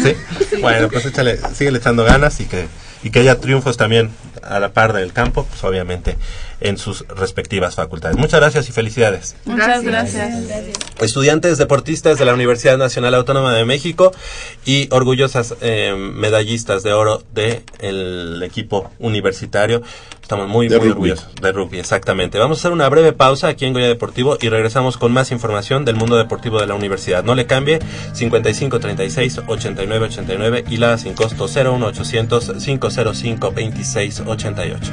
¿Sí? Bueno, pues échale, síguele echando ganas y que, y que haya triunfos también a la par del campo, pues obviamente en sus respectivas facultades. Muchas gracias y felicidades.
Muchas gracias.
Estudiantes deportistas de la Universidad Nacional Autónoma de México y orgullosas eh, medallistas de oro del equipo universitario. Estamos muy,
De
muy
rugby.
orgullosos de rugby, exactamente. Vamos a hacer una breve pausa aquí en Goya Deportivo y regresamos con más información del mundo deportivo de la universidad. No le cambie, 55 36 89 89 y la sin costo 01 800 505 26 88.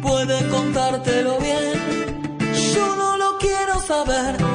Puede contártelo bien. Yo no lo quiero saber.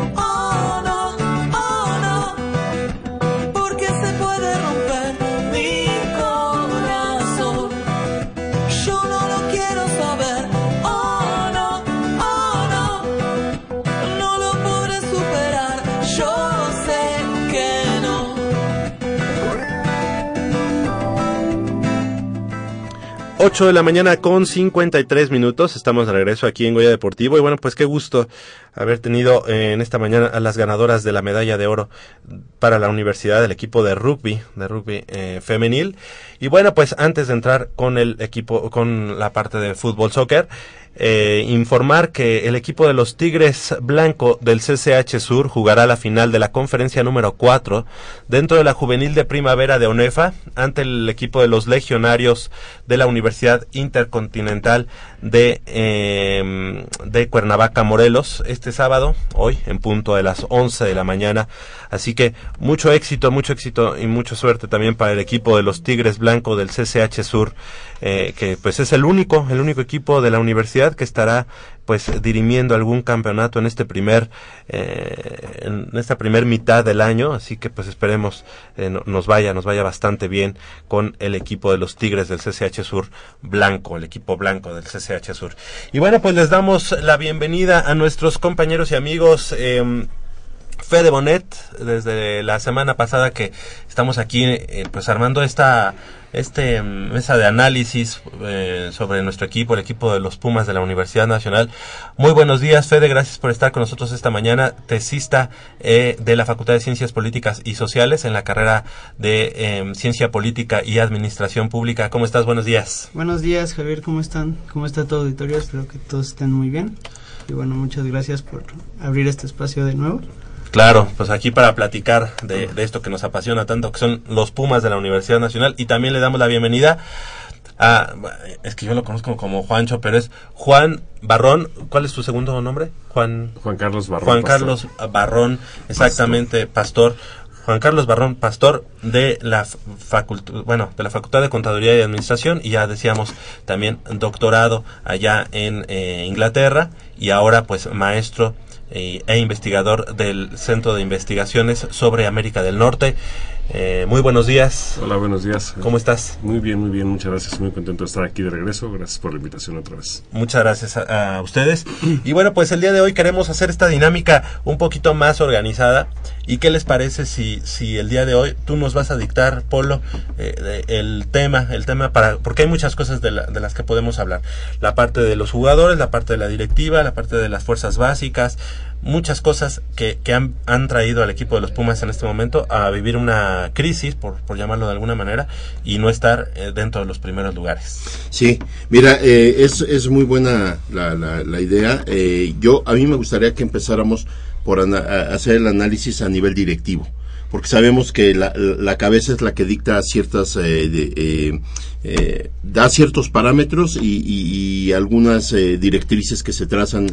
8 de la mañana con 53 minutos. Estamos de regreso aquí en Goya Deportivo. Y bueno, pues qué gusto haber tenido eh, en esta mañana a las ganadoras de la medalla de oro para la universidad del equipo de rugby, de rugby eh, femenil. Y bueno, pues antes de entrar con el equipo, con la parte de fútbol soccer, eh, informar que el equipo de los Tigres Blanco del CCH Sur jugará la final de la conferencia número 4 dentro de la juvenil de primavera de ONEFA ante el equipo de los legionarios de la Universidad Intercontinental de, eh, de Cuernavaca, Morelos, este sábado, hoy, en punto de las 11 de la mañana. Así que mucho éxito, mucho éxito y mucha suerte también para el equipo de los Tigres Blanco del CCH Sur, eh, que pues es el único, el único equipo de la universidad que estará pues dirimiendo algún campeonato en este primer eh, en esta primer mitad del año. Así que pues esperemos eh, no- nos vaya nos vaya bastante bien con el equipo de los Tigres del CCH Sur blanco el equipo blanco del CCH Sur. Y bueno pues les damos la bienvenida a nuestros compañeros y amigos em, Fede Bonet, desde la semana pasada que estamos aquí eh, pues armando esta este mm, mesa de análisis eh, sobre nuestro equipo, el equipo de los Pumas de la Universidad Nacional. Muy buenos días, Fede, gracias por estar con nosotros esta mañana, tesista eh, de la Facultad de Ciencias Políticas y Sociales en la carrera de eh, Ciencia Política y Administración Pública. ¿Cómo estás? Buenos días.
Buenos días, Javier, ¿cómo están? ¿Cómo está todo auditorio? Espero que todos estén muy bien. Y bueno, muchas gracias por abrir este espacio de nuevo.
Claro, pues aquí para platicar de, de esto que nos apasiona tanto, que son los Pumas de la Universidad Nacional, y también le damos la bienvenida a, es que yo lo conozco como Juancho, pero es Juan Barrón, ¿cuál es tu segundo nombre? Juan,
Juan Carlos Barrón.
Juan
Pastor.
Carlos Barrón, exactamente, pastor. Juan Carlos Barrón, pastor de la facultad, bueno, de la Facultad de Contaduría y Administración y ya decíamos también doctorado allá en eh, Inglaterra y ahora pues maestro e investigador del Centro de Investigaciones sobre América del Norte. Eh, muy buenos días.
Hola, buenos días.
¿Cómo estás?
Muy bien, muy bien, muchas gracias. Muy contento de estar aquí de regreso. Gracias por la invitación otra vez.
Muchas gracias a, a ustedes. Y bueno, pues el día de hoy queremos hacer esta dinámica un poquito más organizada. ¿Y qué les parece si, si el día de hoy tú nos vas a dictar, Polo, eh, de- el tema, el tema para, porque hay muchas cosas de, la- de las que podemos hablar. La parte de los jugadores, la parte de la directiva, la parte de las fuerzas básicas, muchas cosas que, que han, han traído al equipo de los Pumas en este momento a vivir una crisis, por, por llamarlo de alguna manera, y no estar eh, dentro de los primeros lugares.
Sí, mira, eh, es, es muy buena la, la, la idea. Eh, yo, a mí me gustaría que empezáramos por hacer el análisis a nivel directivo. porque sabemos que la, la cabeza es la que dicta ciertas, eh, eh, eh, da ciertos parámetros y, y- y algunas directrices que se trazan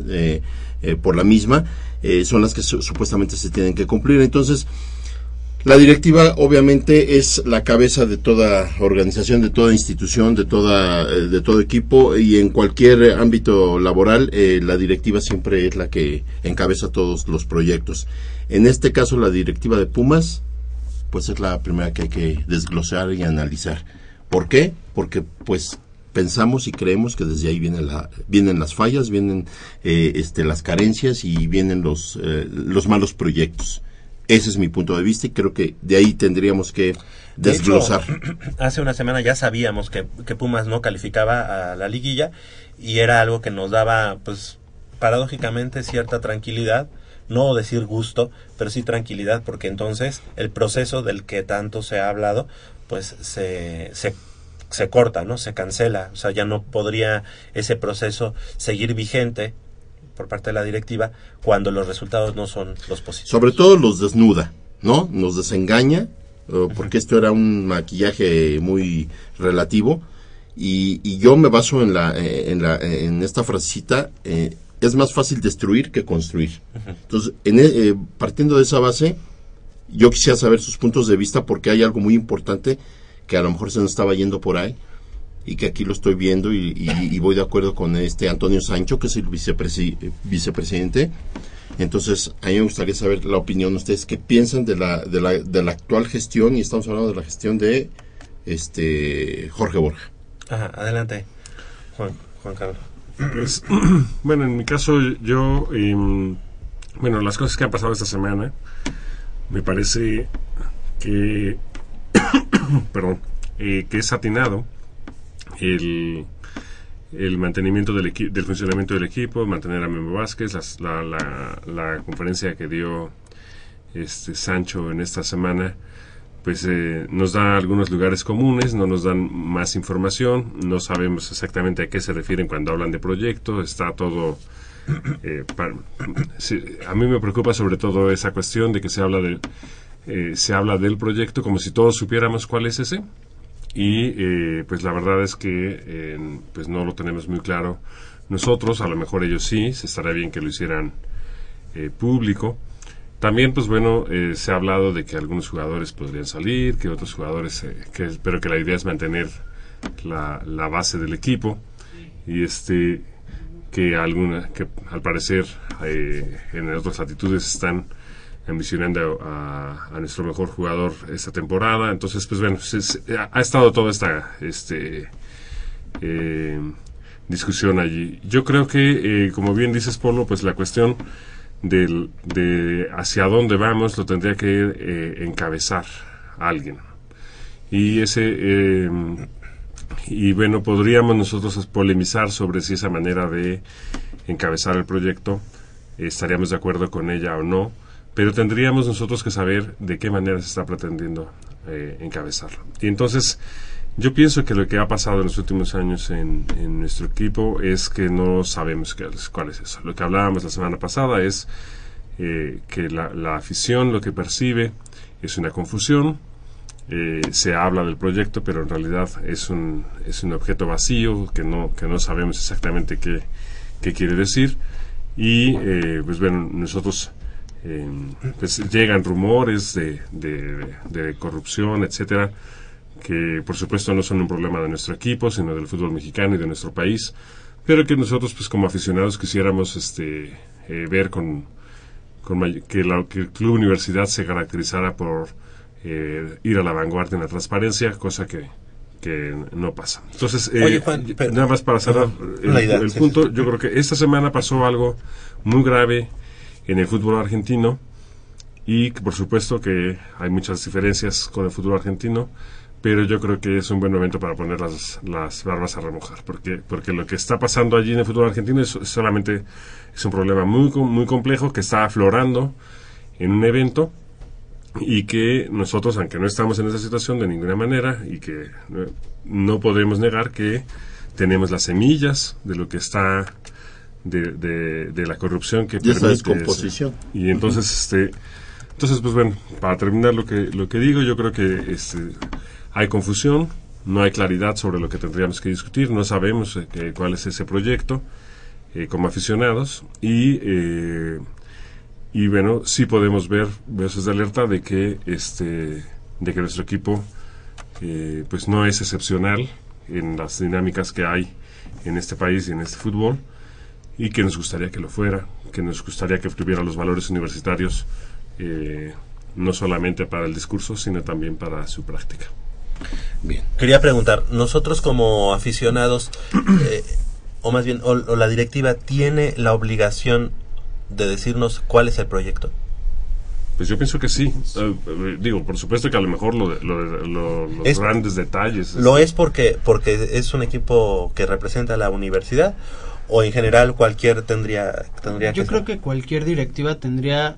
eh, por la misma eh, son las que su- supuestamente se tienen que cumplir. Entonces, la directiva obviamente es la cabeza de toda organización, de toda institución, de toda eh, de todo equipo y en cualquier ámbito laboral la directiva siempre es la que encabeza todos los proyectos. En este caso la directiva de Pumas pues es la primera que hay que desglosar y analizar. ¿Por qué? Porque pues pensamos y creemos que desde ahí viene la, vienen las fallas, vienen eh, este, las carencias y vienen los, eh, los malos proyectos. Ese es mi punto de vista y creo que de ahí tendríamos que
De hecho,
desglosar.
hace una semana ya sabíamos que, que Pumas no calificaba a la liguilla y era algo que nos daba, pues, paradójicamente cierta tranquilidad, no decir gusto, pero sí tranquilidad, porque entonces el proceso del que tanto se ha hablado, pues se, se, se corta, ¿no? Se cancela, o sea, ya no podría ese proceso seguir vigente por parte de la directiva cuando los resultados no son los positivos.
Sobre todo los desnuda, ¿no? Nos desengaña, eh, porque esto era un maquillaje muy relativo. Y, y yo me baso en, la, eh, en, la, en esta frasecita, eh, es más fácil destruir que construir. Entonces, en, e- eh, partiendo de esa base, yo quisiera saber sus puntos de vista porque hay algo muy importante que a lo mejor se nos estaba yendo por ahí y que aquí lo estoy viendo y, y- y voy de acuerdo con este Antonio Sancho, que es el vicepresi- eh, vicepresidente. Entonces, a mí me gustaría saber la opinión de ustedes, qué piensan de la, de la, de la actual gestión, y estamos hablando de la gestión de este Jorge Borja.
Ajá, adelante, Juan, Juan Carlos.
Pues, bueno, en mi caso, yo, em, bueno, las cosas que han pasado esta semana, me parece que, perdón, eh, que es atinado el, el mantenimiento del, del funcionamiento del equipo, mantener a Memo Vázquez, la, la, conferencia que dio este Sancho en esta semana, pues eh, nos da algunos lugares comunes, no nos dan más información, no sabemos exactamente a qué se refieren cuando hablan de proyecto, está todo... eh, pa- sí, a mí me preocupa sobre todo esa cuestión de que se habla de eh, se habla del proyecto como si todos supiéramos cuál es ese. Y eh, pues la verdad es que pues no lo tenemos muy claro nosotros. A lo mejor ellos sí se estaría bien que lo hicieran eh, público. También pues bueno eh, se ha hablado de que algunos jugadores podrían salir que otros jugadores eh, que pero que la idea es mantener la, base del equipo. Y este que alguna que al parecer en otras latitudes están ambicionando a, nuestro mejor jugador esta temporada. Entonces pues bueno ha, estado toda esta este eh, discusión allí. Yo creo que eh, como bien dices Polo pues la cuestión del, de hacia dónde vamos lo tendría que eh, encabezar alguien. Y ese eh, y bueno podríamos nosotros polemizar sobre si esa manera de encabezar el proyecto estaríamos de acuerdo con ella o no pero tendríamos nosotros que saber de qué manera se está pretendiendo eh, encabezarlo y entonces yo pienso que lo que ha pasado en los últimos años en, nuestro equipo es que no sabemos qué cuál es eso. Lo que hablábamos la semana pasada es eh, que la, la afición lo que percibe es una confusión, eh, se habla del proyecto, pero en realidad es un, es un objeto vacío que no, que no sabemos exactamente qué, qué quiere decir. Y eh, pues bueno, nosotros eh, pues llegan rumores de, de, de corrupción, etcétera, que por supuesto no son un problema de nuestro equipo, sino del fútbol mexicano y de nuestro país, pero que nosotros pues como aficionados quisiéramos este eh, ver con, con que, la- que el club universidad se caracterizara por eh, ir a la vanguardia en la transparencia, cosa que, que no pasa. Entonces, eh,
Oye, Juan, pero-
nada más para cerrar el,
idea,
el
sí,
punto, yo creo que esta semana pasó algo muy grave en el fútbol argentino y por supuesto que hay muchas diferencias con el fútbol argentino, pero yo creo que es un buen momento para poner las, barbas a remojar, porque, porque lo que está pasando allí en el fútbol argentino es, solamente es un problema muy, muy complejo que está aflorando en un evento y que nosotros, aunque no estamos en esa situación de ninguna manera y que no podemos negar que tenemos las semillas de lo que está de, de- de la corrupción que
De esa descomposición.
eso. y entonces este Entonces, pues bueno, para terminar lo que, lo que digo, yo creo que este, hay confusión, no hay claridad sobre lo que tendríamos que discutir, no sabemos eh, que- cuál es ese proyecto eh, como aficionados y, eh, y bueno, sí podemos ver voces de alerta de que, este, de que nuestro equipo eh, pues no es excepcional en las dinámicas que hay en este país y en este fútbol y que nos gustaría que lo fuera, que nos gustaría que tuviera los valores universitarios eh, no solamente para el discurso, sino también para su práctica.
Bien. Quería preguntar, nosotros como aficionados, eh, o más bien, o, o la directiva, ¿tiene la obligación de decirnos cuál es el proyecto?
Pues yo pienso que sí. Eh, eh, digo, por supuesto que a lo mejor lo- los
Es-
grandes detalles.
¿Lo
este,
es porque, porque es un equipo que representa a la universidad? ¿O en general cualquier tendría, tendría
Yo
que
creo que cualquier directiva tendría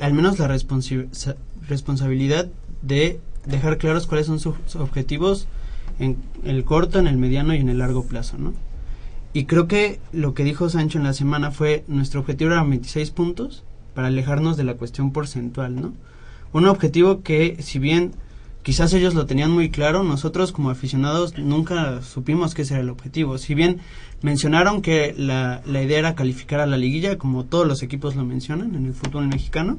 al menos la responsi- sa- responsabilidad de dejar claros cuáles son sus objetivos en el corto, en el mediano y en el largo plazo, ¿no? Y creo que lo que dijo Sancho en la semana fue nuestro objetivo era 26 puntos para alejarnos de la cuestión porcentual, ¿no? Un objetivo que si bien quizás ellos lo tenían muy claro, nosotros como aficionados nunca supimos que ese era el objetivo. Si bien mencionaron que la, la idea era calificar a la liguilla, como todos los equipos lo mencionan en el fútbol mexicano,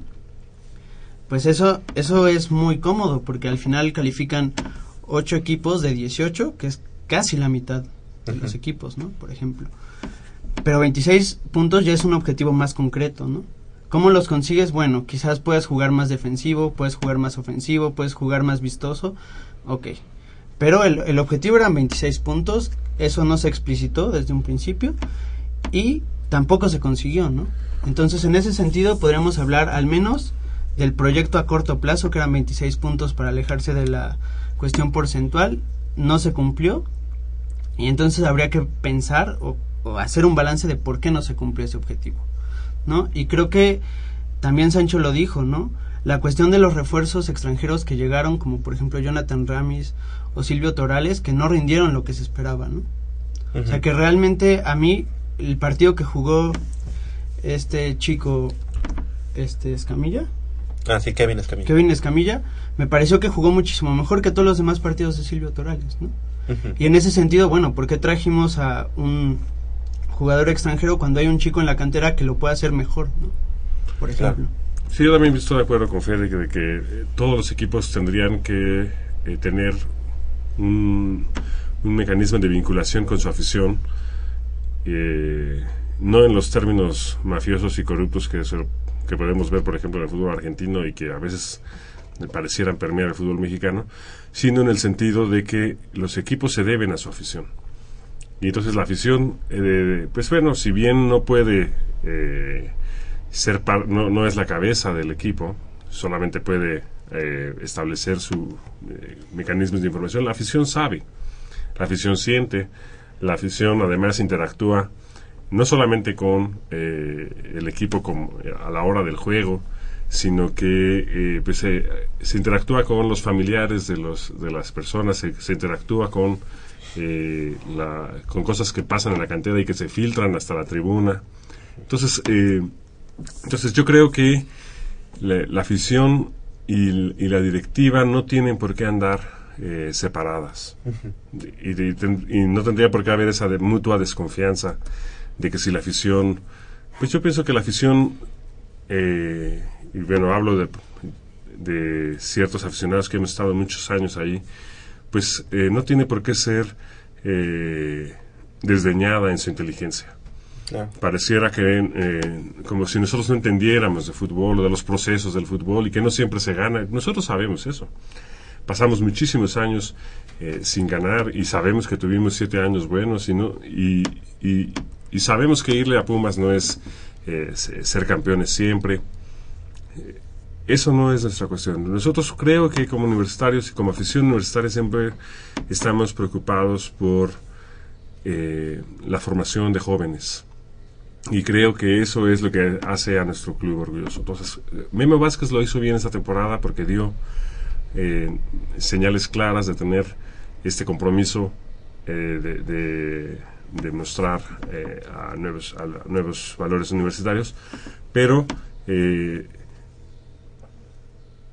pues eso, eso es muy cómodo, porque al final califican 8 equipos de 18, que es casi la mitad de los equipos, ¿no? Por ejemplo. Pero 26 puntos ya es un objetivo más concreto, ¿no? ¿Cómo los consigues? Bueno, quizás puedes jugar más defensivo, puedes jugar más ofensivo, puedes jugar más vistoso. Ok. Pero el, objetivo eran 26 puntos, eso no se explicitó desde un principio y tampoco se consiguió, ¿no? Entonces, en ese sentido, podríamos hablar al menos del proyecto a corto plazo, que eran 26 puntos para alejarse de la cuestión porcentual, no se cumplió y entonces habría que pensar o, o hacer un balance de por qué no se cumplió ese objetivo, ¿no? Y creo que también Sancho lo dijo, ¿no? La cuestión de los refuerzos extranjeros que llegaron, como por ejemplo Jonathan Ramis o Silvio Torales, que no rindieron lo que se esperaba, ¿no? O sea que realmente a mí el partido que jugó este chico, este Escamilla,
Ah, sí, Kevin Escamilla.
Kevin Escamilla, me pareció que jugó muchísimo mejor que todos los demás partidos de Silvio Torales, ¿no? Y en ese sentido, bueno, ¿por qué trajimos a un jugador extranjero cuando hay un chico en la cantera que lo puede hacer mejor, ¿no? Por ejemplo.
Sí, yo también estoy de acuerdo con Fede de que eh, todos los equipos tendrían que eh, tener un, un mecanismo de vinculación con su afición, eh, no en los términos mafiosos y corruptos que, se- que podemos ver, por ejemplo, en el fútbol argentino y que a veces parecieran permear el fútbol mexicano, sino en el sentido de que los equipos se deben a su afición. Y entonces la afición, eh, pues bueno, si bien no puede eh, ser no, no es la cabeza del equipo, solamente puede eh, establecer su eh, mecanismos de información, la afición sabe, la afición siente, la afición además interactúa no solamente con el equipo como, a la hora del juego, sino que pues, se- interactúa con los familiares de, los, de las personas, se interactúa con, eh, la, con cosas que pasan en la cantera y que se filtran hasta la tribuna. Entonces, eh, entonces yo creo que la, la afición y, la directiva no tienen por qué andar eh, separadas y, y ten- y no tendría por qué haber esa de mutua desconfianza de que si la afición pues yo pienso que la afición y bueno hablo de, de ciertos aficionados que hemos estado muchos años ahí pues eh, no tiene por qué ser eh, desdeñada en su inteligencia
Claro.
pareciera que eh, como si nosotros no entendiéramos de fútbol o de los procesos del fútbol y que no siempre se gana. Nosotros sabemos eso. Pasamos muchísimos años sin ganar y sabemos que tuvimos siete años buenos y, no, y, y, y sabemos que irle a Pumas no es se- ser campeones siempre. Eso no es nuestra cuestión. Nosotros creo que como universitarios y como afición universitaria siempre estamos preocupados por eh, la formación de jóvenes. Y creo que eso es lo que hace a nuestro club orgulloso. Entonces, eh, Memo Vázquez lo hizo bien esta temporada porque dio eh, señales claras de tener este compromiso de, de, mostrar a, nuevos, nuevos valores universitarios. Pero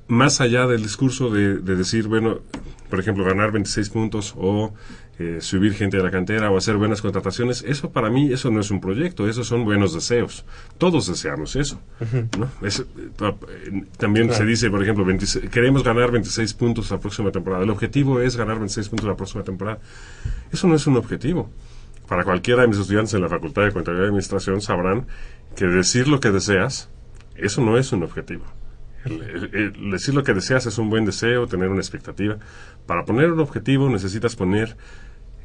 más allá del discurso de, de decir, bueno, por ejemplo, ganar 26 puntos o eh, subir gente de la cantera o hacer buenas contrataciones, eso para mí, eso no es un proyecto, eso son buenos deseos. Todos deseamos eso. ¿no? Es, pa- también
Claro.
se dice, por ejemplo, 26 queremos ganar 26 puntos la próxima temporada. El objetivo es ganar 26 puntos la próxima temporada. Eso no es un objetivo. Para cualquiera de mis estudiantes en la Facultad de Contabilidad y Administración sabrán que decir lo que deseas, eso no es un objetivo. El, el- el decir lo que deseas es un buen deseo, tener una expectativa. Para poner un objetivo necesitas poner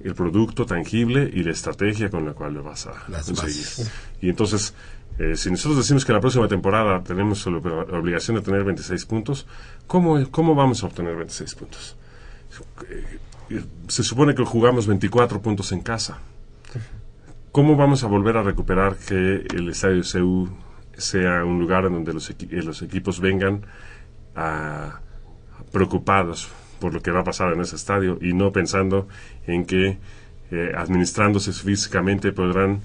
el producto tangible y la estrategia con la cual lo vas a
Las
conseguir.
bases.
Y entonces, eh, si nosotros decimos que la próxima temporada tenemos la obligación de tener 26 puntos, ¿cómo, cómo vamos a obtener 26 puntos? Eh, Se supone que jugamos 24 puntos en casa. ¿Cómo vamos a volver a recuperar que el estadio CEU sea un lugar en donde los, equi- eh, los equipos vengan a- preocupados por lo que va a pasar en ese estadio y no pensando en que eh, administrándose físicamente podrán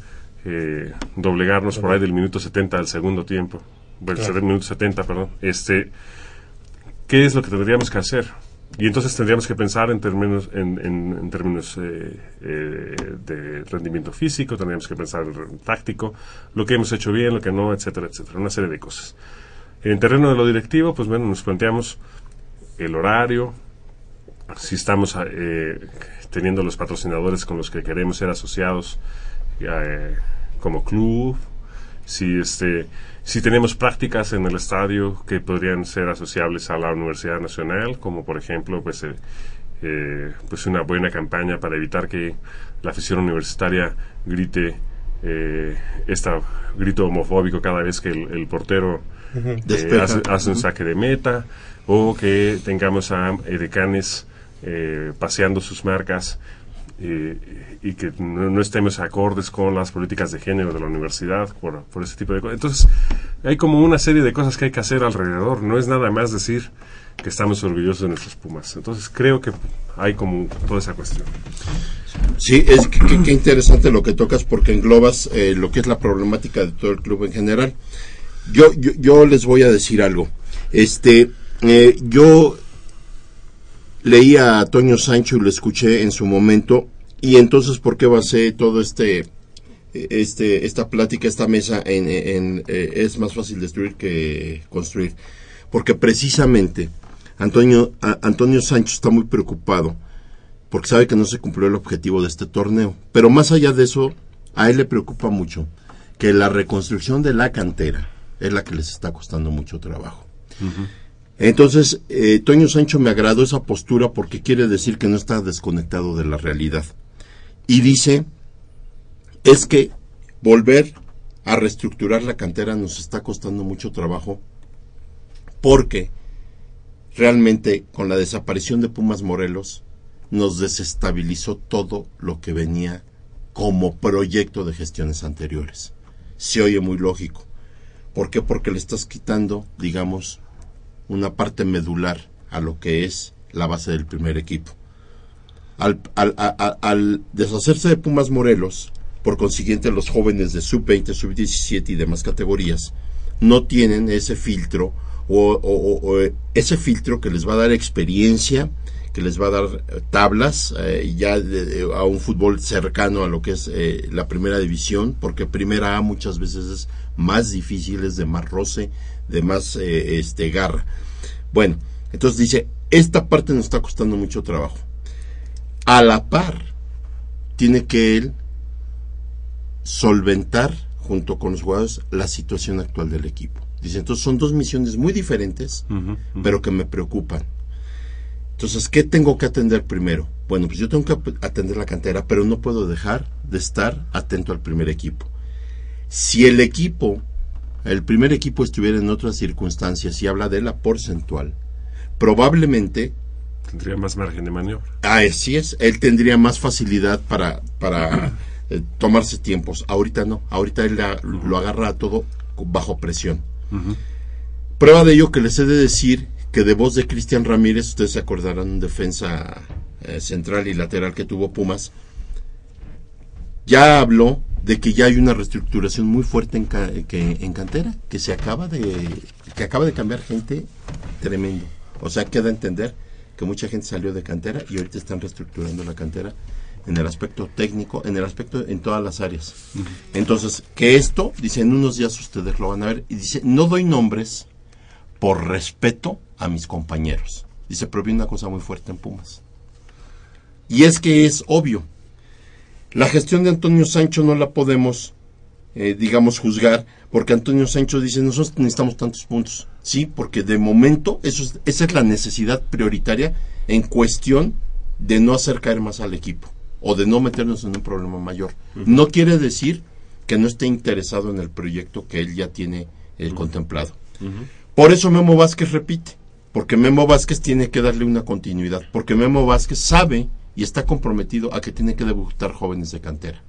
eh, doblegarnos por ahí del minuto 70 al segundo tiempo, del
Claro.
minuto 70, perdón. Este, ¿Qué es lo que tendríamos que hacer? Y entonces tendríamos que pensar en términos, en, en- en términos eh, eh, de rendimiento físico, tendríamos que pensar en táctico, lo que hemos hecho bien, lo que no, etcétera, etcétera, una serie de cosas. En terreno de lo directivo, pues bueno, nos planteamos el horario, si estamos eh, teniendo los patrocinadores con los que queremos ser asociados eh, como club, si este si tenemos prácticas en el estadio que podrían ser asociables a la Universidad Nacional, como por ejemplo pues eh, eh, pues una buena campaña para evitar que la afición universitaria grite eh, esta grito homofóbico cada vez que el, el portero eh, hace, hace un saque de meta o que tengamos a edecanes eh, paseando sus marcas eh, y que no, no estemos acordes con las políticas de género de la universidad por, por ese tipo de cosas. Entonces, hay como una serie de cosas que hay que hacer alrededor. No es nada más decir que estamos orgullosos de nuestros Pumas. Entonces, creo que hay como toda esa cuestión.
Sí, es que, que- que interesante lo que tocas porque englobas eh, lo que es la problemática de todo el club en general. Yo, yo, yo les voy a decir algo. Este, eh, yo leí a Toño Sancho y lo escuché en su momento. Y entonces por qué basé todo este este esta plática esta mesa en, eh, es más fácil destruir que construir porque precisamente Antonio Antonio Sancho está muy preocupado porque sabe que no se cumplió el objetivo de este torneo. Pero más allá de eso a él le preocupa mucho que la reconstrucción de la cantera es la que les está costando mucho trabajo entonces, eh, Toño Sancho me agradó esa postura porque quiere decir que no está desconectado de la realidad. Y dice, es que volver a reestructurar la cantera nos está costando mucho trabajo porque realmente con la desaparición de Pumas Morelos nos desestabilizó todo lo que venía como proyecto de gestiones anteriores. Se oye muy lógico. ¿Por qué? Porque le estás quitando, digamos, una parte medular a lo que es la base del primer equipo. Al, al- deshacerse de Pumas Morelos, por consiguiente los jóvenes de sub-20, sub-17 y demás categorías no tienen ese filtro o, eh, ese filtro que les va a dar experiencia, que les va a dar eh, tablas eh, ya a un fútbol cercano a lo que es la primera división, porque primera A muchas veces es más difícil, es de más roce, de más eh, este garra. Bueno, entonces dice, esta parte nos está costando mucho trabajo. A la par, tiene que él solventar junto con los jugadores la situación actual del equipo. Dice, entonces son dos misiones muy diferentes, pero que me preocupan. Entonces, ¿qué tengo que atender primero? Bueno, pues yo tengo que atender la cantera, pero no puedo dejar de estar atento al primer equipo. Si el equipo, el primer equipo estuviera en otras circunstancias y habla de la porcentual, probablemente
Tendría más margen de maniobra.
Ah, así es, él tendría más facilidad para, para eh, tomarse tiempos. Ahorita no, ahorita él la- lo agarra a todo bajo presión. Prueba de ello que les he de decir que de voz de Cristian Ramírez, ustedes se acordarán, un defensa eh, central y lateral que tuvo Pumas, ya habló de que ya hay una reestructuración muy fuerte en, ca- que, en cantera, que se acaba de, que acaba de cambiar gente tremendo. O sea, queda entender que mucha gente salió de cantera y ahorita están reestructurando la cantera en el aspecto técnico, en el aspecto en todas las áreas. Entonces, que esto, dice, en unos días ustedes lo van a ver, y dice, no doy nombres por respeto a mis compañeros. Dice, pero vi una cosa muy fuerte en Pumas. Y es que es obvio, la gestión de Antonio Sancho no la podemos, eh, digamos, juzgar, porque Antonio Sancho dice, nosotros necesitamos tantos puntos. Sí, porque de momento eso es- esa es la necesidad prioritaria en cuestión de no hacer caer más al equipo o de no meternos en un problema mayor. No quiere decir que no esté interesado en el proyecto que él ya tiene eh, contemplado. Por eso Memo Vázquez repite, porque Memo Vázquez tiene que darle una continuidad, porque Memo Vázquez sabe y está comprometido a que tiene que debutar jóvenes de cantera.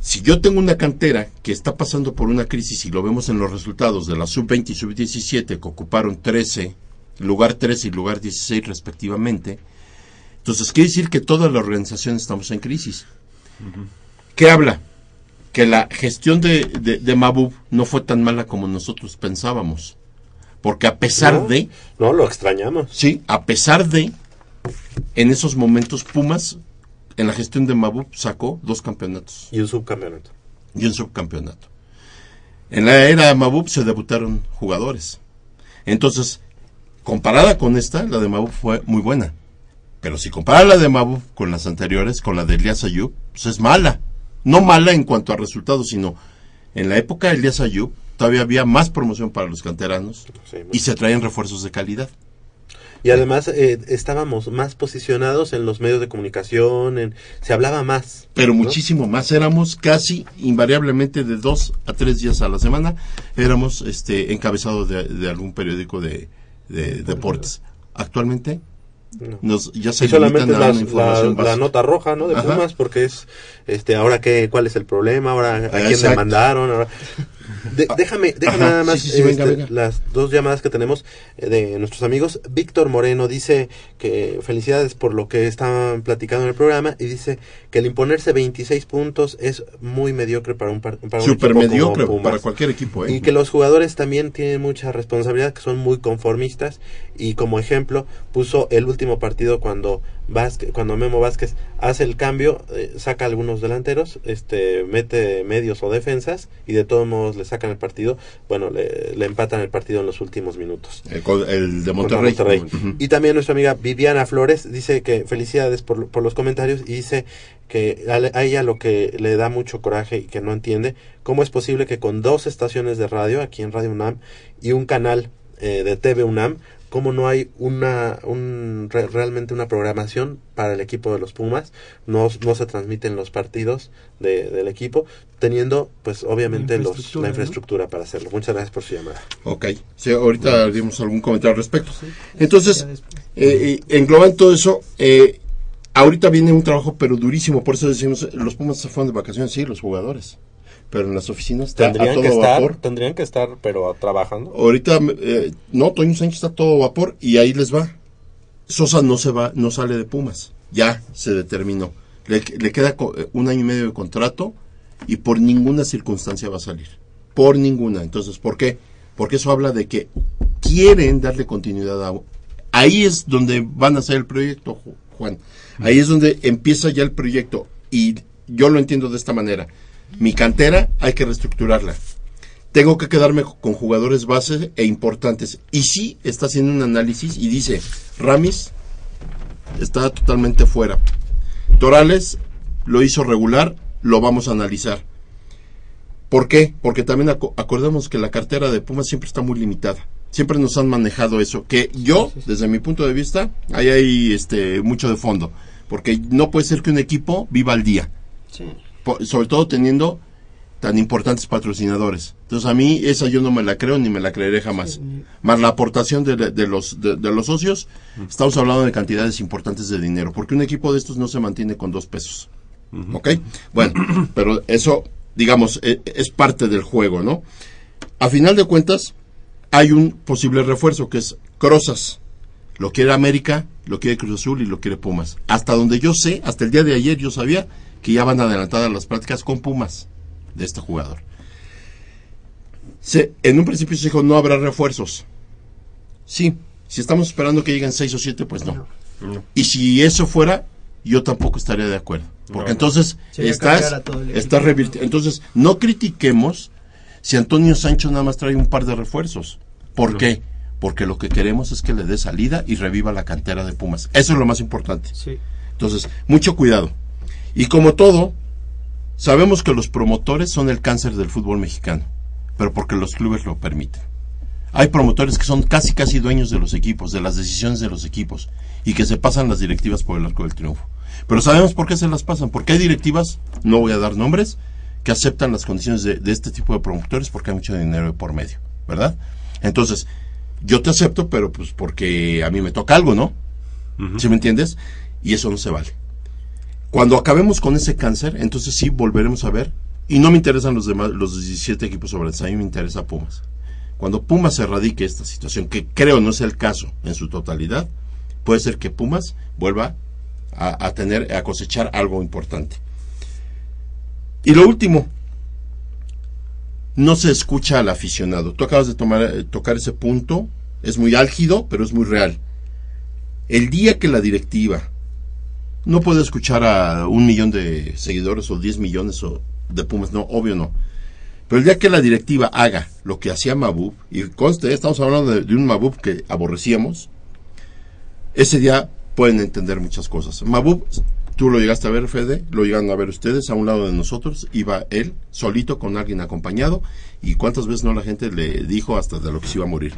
Si yo tengo una cantera que está pasando por una crisis y lo vemos en los resultados de la sub-20 y sub-17 que ocuparon 13, lugar 13 y lugar 16 respectivamente, entonces quiere decir que toda la organización estamos en crisis. ¿Qué habla? Que la gestión de, de, de Mabub no fue tan mala como nosotros pensábamos. Porque a pesar
No,
de...
No, lo extrañamos.
Sí, a pesar de... En esos momentos Pumas, en la gestión de Mabub, sacó dos campeonatos.
Y un subcampeonato.
Y un subcampeonato. En la era Mabub se debutaron jugadores. Entonces, comparada con esta, la de Mabub fue muy buena. Pero si compara la de Mabub con las anteriores, con la de Elias Ayub, pues es mala. No mala en cuanto a resultados, sino en la época de Elias Ayub todavía había más promoción para los canteranos y se traían refuerzos de calidad.
Y además eh, estábamos más posicionados en los medios de comunicación, en, se hablaba más.
Pero
¿no?
muchísimo más. Éramos casi invariablemente de dos a tres días a la semana. Éramos este encabezados de, de algún periódico de, de deportes. Actualmente
No.
nos, ya se
y solamente la, la- la nota roja, ¿no? De
Ajá.
Pumas, porque es, este, ahora qué, cuál es el problema, ahora a quién
Exacto.
demandaron, ahora... De- déjame, déjame
Ajá,
nada más
sí, sí, sí, venga,
este,
venga.
las dos llamadas que tenemos eh, de nuestros amigos. Víctor Moreno dice que felicidades por lo que estaban platicando en el programa y dice que el imponerse 26 puntos es muy mediocre para un, par- para un equipo como
mediocre
Pumas.
para cualquier equipo. ¿eh?
Y que los jugadores también tienen mucha responsabilidad, que son muy conformistas. Y como ejemplo, puso el último partido cuando Vázquez, cuando Memo Vázquez hace el cambio, eh, saca algunos delanteros, este, mete medios o defensas, y de todos modos le sacan el partido. Bueno, le, le empatan el partido en los últimos minutos.
El, de Monterrey.
Y también nuestra amiga Viviana Flores dice que felicidades por, por los comentarios y dice que a, a ella lo que le da mucho coraje y que no entiende, cómo es posible que con dos estaciones de radio, aquí en Radio UNAM, y un canal eh, de TV UNAM, cómo no hay una un, re- realmente una programación para el equipo de los Pumas, no, no se transmiten los partidos de- del equipo, teniendo pues obviamente los,
infraestructura,
la
¿no?
infraestructura para hacerlo. Muchas gracias por su llamada.
Ok, sí, ahorita haremos algún comentario al respecto. Entonces, eh, engloban todo eso. eh, ahorita viene un trabajo, pero durísimo. Por eso decimos, los Pumas se fueron de vacaciones, sí, los jugadores. Pero en las oficinas está a
Tendrían
todo
que estar,
vapor.
tendrían que estar, pero trabajando.
Ahorita, eh, no, Toño Sánchez está a todo vapor y ahí les va. Sosa no se va, no sale de Pumas. Ya se determinó. Le, le queda eh, un año y medio de contrato y por ninguna circunstancia va a salir. Por ninguna. Entonces, ¿por qué? Porque eso habla de que quieren darle continuidad a... Ahí es donde van a hacer el proyecto, Ju- Juan. Ahí es donde empieza ya el proyecto. Y yo lo entiendo de esta manera. Mi cantera hay que reestructurarla tengo que quedarme con jugadores base e importantes. Y sí está haciendo un análisis y dice, Ramis está totalmente fuera. Torales lo hizo regular, lo vamos a analizar. ¿Por qué? Porque también aco- acordemos que la cartera de Pumas siempre está muy limitada. Siempre nos han manejado eso. Que yo, desde mi punto de vista, ahí hay este, mucho de fondo. Porque no puede ser que un equipo viva al día. Po- sobre todo teniendo tan importantes patrocinadores. Entonces a mí esa yo no me la creo ni me la creeré jamás. Más la aportación de, de los, de, de los socios, estamos hablando de cantidades importantes de dinero, porque un equipo de estos no se mantiene con dos pesos. ¿Ok? Bueno, pero eso, digamos, e- es parte del juego, ¿no? A final de cuentas, hay un posible refuerzo que es Crozas. Lo quiere América, lo quiere Cruz Azul y lo quiere Pumas. Hasta donde yo sé, hasta el día de ayer yo sabía que ya van adelantadas las prácticas con Pumas de este jugador. Se, en un principio se dijo no habrá refuerzos. Sí, si estamos esperando que lleguen seis o siete, pues no. Y si eso fuera, yo tampoco estaría de acuerdo. Porque
No.
entonces
Sería
estás, Entonces, no critiquemos si Antonio Sancho nada más trae un par de refuerzos. ¿Por
No.
qué? Porque lo que queremos es que le dé salida y reviva la cantera de Pumas. Eso es lo más importante.
Sí.
Entonces, mucho cuidado. Y como todo, sabemos que los promotores son el cáncer del fútbol mexicano, pero porque los clubes lo permiten. Hay promotores que son casi casi dueños de los equipos, de las decisiones de los equipos, y que se pasan las directivas por el arco del triunfo. Pero sabemos por qué se las pasan, porque hay directivas, no voy a dar nombres, que aceptan las condiciones de, de este tipo de promotores porque hay mucho dinero por medio, ¿verdad? Entonces, yo te acepto, pero pues porque a mí me toca algo, ¿no? ¿Sí me entiendes? Y eso no se vale. Cuando acabemos con ese cáncer, entonces sí volveremos a ver. Y no me interesan los demás, los 17 equipos sobre a mí me interesa Pumas. Cuando Pumas erradique esta situación, que creo no es el caso en su totalidad, puede ser que Pumas vuelva a, tener, a cosechar algo importante. Y lo último, no se escucha al aficionado. Tú acabas de tomar, eh, tocar ese punto, es muy álgido, pero es muy real. El día que la directiva no puede escuchar a un millón de seguidores o 10 millones o de Pumas, no, obvio no. Pero el día que la directiva haga lo que hacía Mabub, y conste, estamos hablando de, de un Mabub que aborrecíamos, ese día pueden entender muchas cosas. Mabub, tú lo llegaste a ver, Fede, lo llegaron a ver ustedes, a un lado de nosotros, iba él, solito, con alguien acompañado, y cuántas veces no la gente le dijo hasta de lo que se iba a morir.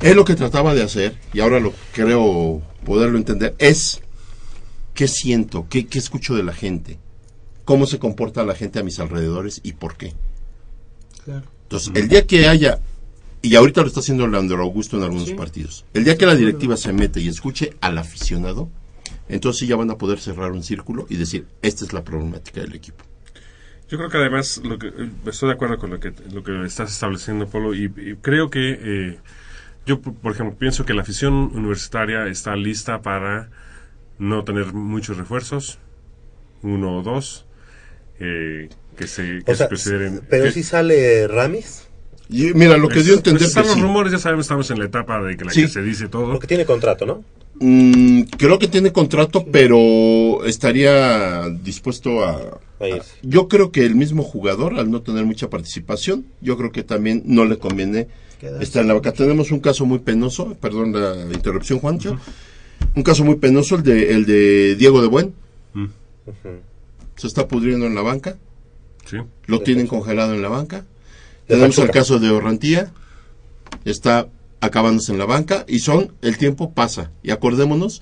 Él lo que trataba de hacer, y ahora lo creo poderlo entender, es qué siento, qué, qué escucho de la gente, cómo se comporta la gente a mis alrededores y por qué.
Claro.
Entonces, el día que haya, y ahorita lo está haciendo Leandro Augusto en algunos partidos, el día que la directiva se mete y escuche al aficionado, entonces ya van a poder cerrar un círculo y decir, esta es la problemática del equipo.
Yo creo que además lo que, estoy de acuerdo con lo que, lo que estás estableciendo, Polo, y, y creo que eh, yo, por ejemplo, pienso que la afición universitaria está lista para no tener muchos refuerzos, uno o dos, eh, que se, que
O sea,
se consideren...
pero
que-
si sale Ramis.
Y mira, lo que
Pues,
dio a entender
pues están
que
los
sí.
rumores, ya sabemos, estamos en la etapa de que la
Sí.
que se dice todo.
Porque tiene contrato, ¿no?
Mm, creo que tiene contrato, pero estaría dispuesto a... Yo creo que el mismo jugador, al no tener mucha participación, yo creo que también no le conviene
Quedarse.
estar en la vaca. Tenemos un caso muy penoso, perdón la interrupción, Juancho. Un caso muy penoso, el de, el de Diego de Buen. Se está pudriendo en la banca.
Sí.
Lo tienen congelado en la banca.
De
Tenemos el caso de Orrantía. Está acabándose en la banca y son, el tiempo pasa. Y acordémonos,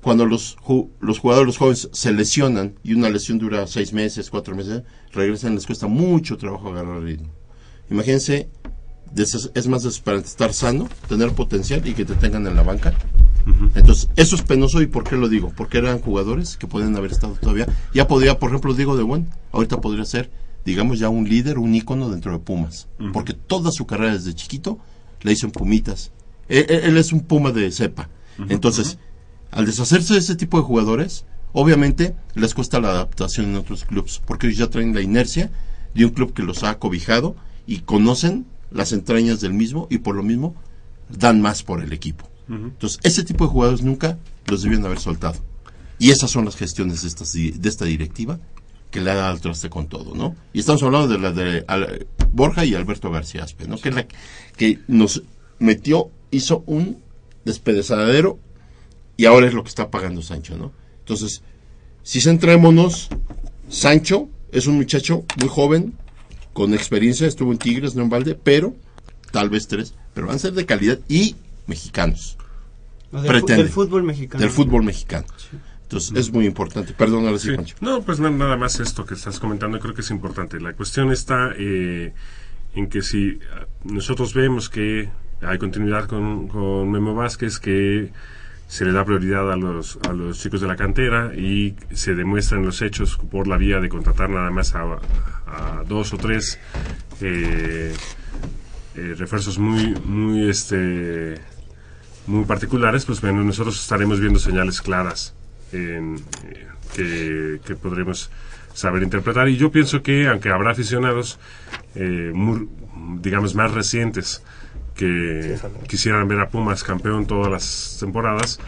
cuando los, ju- los jugadores, los jóvenes se lesionan y una lesión dura seis meses, cuatro meses, regresan, les cuesta mucho trabajo agarrar ritmo. Imagínense, es más desesperante estar sano, tener potencial y que te tengan en la banca. Entonces, eso es penoso y ¿por qué lo digo? Porque eran jugadores que pueden haber estado todavía. Ya podría, por ejemplo, Diego de Buen, ahorita podría ser, digamos, ya un líder, un ícono dentro de Pumas. Porque toda su carrera desde chiquito la hizo en Pumitas. Él, él- él es un Puma de cepa. Entonces, al deshacerse de ese tipo de jugadores, obviamente les cuesta la adaptación en otros clubes, porque ellos ya traen la inercia de un club que los ha cobijado y conocen las entrañas del mismo y por lo mismo dan más por el equipo. Entonces, ese tipo de jugadores nunca los debían haber soltado. Y esas son las gestiones de, estas, de esta directiva que le ha dado al traste con todo, ¿no? Y estamos hablando de la de Borja y Alberto García Aspe, ¿no? Que es la que nos metió, hizo un despedazadero y ahora es lo que está pagando Sancho, ¿no? Entonces, si centrémonos, Sancho es un muchacho muy joven, con experiencia, estuvo en Tigres, no en Valde, pero tal vez tres, pero van a ser de calidad y mexicanos.
Del
Pretende.
del fútbol mexicano.
Del fútbol mexicano. Entonces, es muy importante. Perdón, ahora sí,
Sí.
Pancho.
No, pues na- nada más esto que estás comentando, creo que es importante. La cuestión está eh, en que si ah, nosotros vemos que hay continuidad con, con Memo Vázquez, que se le da prioridad a los, a los chicos de la cantera y se demuestran los hechos por la vía de contratar nada más a, a dos o tres eh, eh, refuerzos muy, muy, este, muy particulares, pues bueno, nosotros estaremos viendo señales claras en, que, que podremos saber interpretar. Y yo pienso que, aunque habrá aficionados, eh, mu- digamos, más recientes que quisieran ver a Pumas campeón todas las temporadas,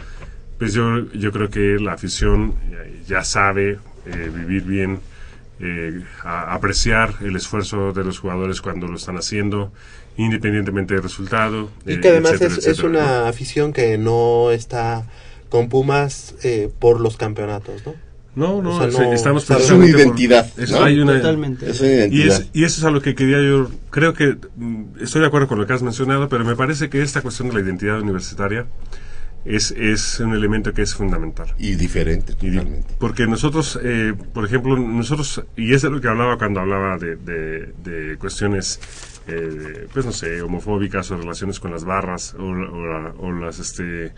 pues yo, yo creo que la afición eh, ya sabe eh, vivir bien, eh, a- apreciar el esfuerzo de los jugadores cuando lo están haciendo, independientemente del resultado.
Y
eh,
que además
etcétera,
es, es
etcétera, ¿no?
una afición que no está con Pumas eh, por los campeonatos, ¿no?
No, no,
O sea,
sí, estamos precisamente por-
identidad,
es-
¿no?
hay una-
Totalmente.
Es una
Y,
identidad.
es- y eso es a lo que quería yo. Creo que mm, estoy de acuerdo con lo que has mencionado, pero me parece que esta cuestión de la identidad universitaria es, es un elemento que es fundamental.
Y diferente,
Y di-
totalmente.
porque nosotros, eh, por ejemplo, nosotros, y es de lo que hablaba cuando hablaba de, de- de cuestiones, eh, pues no sé, homofóbicas o relaciones con las barras o, o o las, este,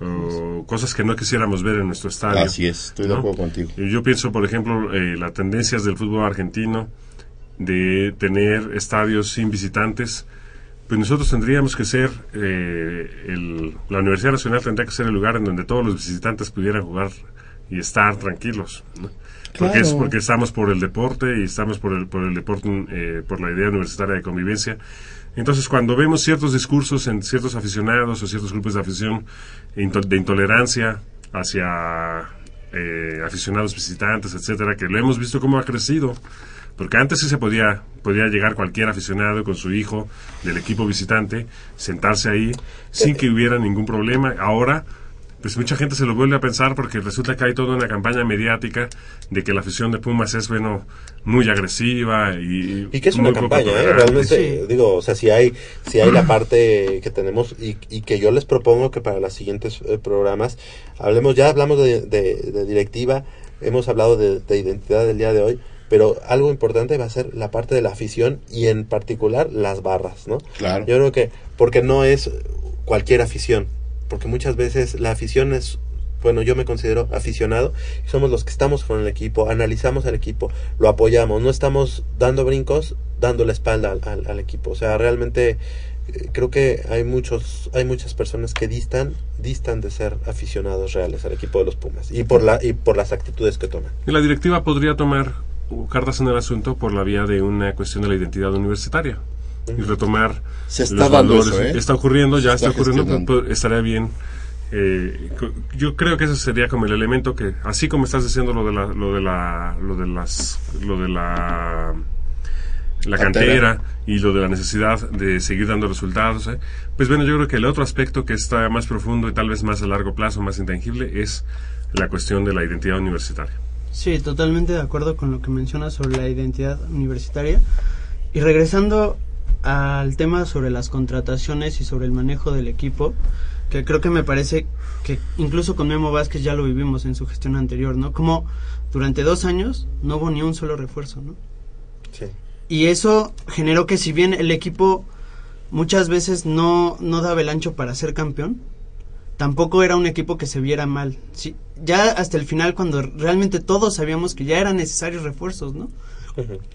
o cosas que no quisiéramos ver en nuestro estadio.
Así es, estoy de acuerdo contigo.
Yo pienso, por ejemplo, eh, las tendencias del fútbol argentino de tener estadios sin visitantes. Pues nosotros tendríamos que ser, eh, el- la Universidad Nacional tendría que ser el lugar en donde todos los visitantes pudieran jugar y estar tranquilos. ¿no? Porque, es
Claro.
porque estamos por el deporte y estamos por el, por el deporte, eh, por la idea universitaria de convivencia. Entonces, cuando vemos ciertos discursos en ciertos aficionados o ciertos grupos de afición de intolerancia hacia eh, aficionados visitantes, etcétera, que lo hemos visto cómo ha crecido. Porque antes sí se podía, podía llegar cualquier aficionado con su hijo del equipo visitante, sentarse ahí sin que hubiera ningún problema. Ahora, pues mucha gente se lo vuelve a pensar porque resulta que hay toda una campaña mediática de que la afición de Pumas es, bueno, muy agresiva y...
Y que es
muy
una campaña, ¿eh? Realmente, digo, o sea, si hay, si hay la parte que tenemos y, y que yo les propongo que para los siguientes eh, programas hablemos, ya hablamos de, de- de directiva, hemos hablado de, de identidad del día de hoy, pero algo importante va a ser la parte de la afición y en particular las barras, ¿no?
Claro.
Yo creo que, porque no es cualquier afición, porque muchas veces la afición es, bueno, yo me considero aficionado, somos los que estamos con el equipo, analizamos al equipo, lo apoyamos, no estamos dando brincos, dando la espalda al, al- equipo, o sea, realmente eh, creo que hay muchos, hay muchas personas que distan, distan de ser aficionados reales al equipo de los Pumas, y por la, y por las actitudes que toman.
Y la directiva podría tomar cartas en el asunto por la vía de una cuestión de la identidad universitaria y retomar
Se está
los
dando
valores.
eso, ¿eh?
Está ocurriendo, ya
Se
está,
está
ocurriendo, pero estaría bien. eh, yo creo que ese sería como el elemento que, así como estás diciendo lo de la, lo de la, lo de las, lo de la, la
Cantera.
cantera y lo de la necesidad de seguir dando resultados, ¿eh? pues bueno, yo creo que el otro aspecto que está más profundo y tal vez más a largo plazo, más intangible, es la cuestión de la identidad universitaria.
Sí, totalmente de acuerdo con lo que mencionas sobre la identidad universitaria. Y regresando al tema sobre las contrataciones y sobre el manejo del equipo, que creo que me parece que incluso con Memo Vázquez ya lo vivimos en su gestión anterior, ¿no? Como durante dos años no hubo ni un solo refuerzo, ¿no?
Sí.
Y eso generó que si bien el equipo muchas veces no, no daba el ancho para ser campeón, tampoco era un equipo que se viera mal. Sí, ya hasta el final, cuando realmente todos sabíamos que ya eran necesarios refuerzos, ¿no?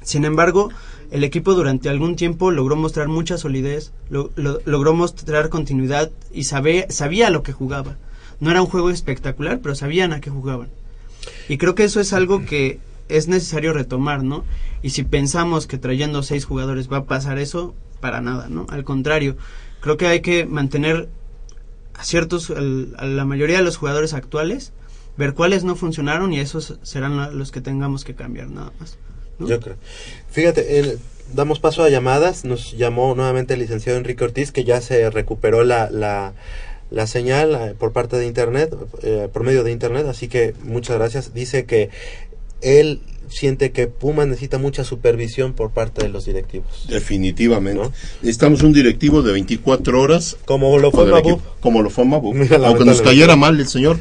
Sin embargo, el equipo durante algún tiempo logró mostrar mucha solidez, lo- lo- logró mostrar continuidad y sabe- sabía a lo que jugaba. No era un juego espectacular, pero sabían a qué jugaban. Y creo que eso es algo que es necesario retomar, ¿no? Y si pensamos que trayendo seis jugadores va a pasar eso, para nada, ¿no? Al contrario, creo que hay que mantener a ciertos, al- a la mayoría de los jugadores actuales, ver cuáles no funcionaron y esos serán los que tengamos que cambiar, nada más.
Yo creo. Fíjate, el- damos paso a llamadas. Nos llamó nuevamente el licenciado Enrique Ortiz, que ya se recuperó la, la, la señal eh, por parte de Internet, eh, por medio de Internet. Así que muchas gracias. Dice que él siente que Puma necesita mucha supervisión por parte de los directivos.
Definitivamente. Necesitamos un directivo de 24 horas.
Como lo fue
equipo, Como lo fue Mabú.
Mira,
Aunque nos cayera mal el señor,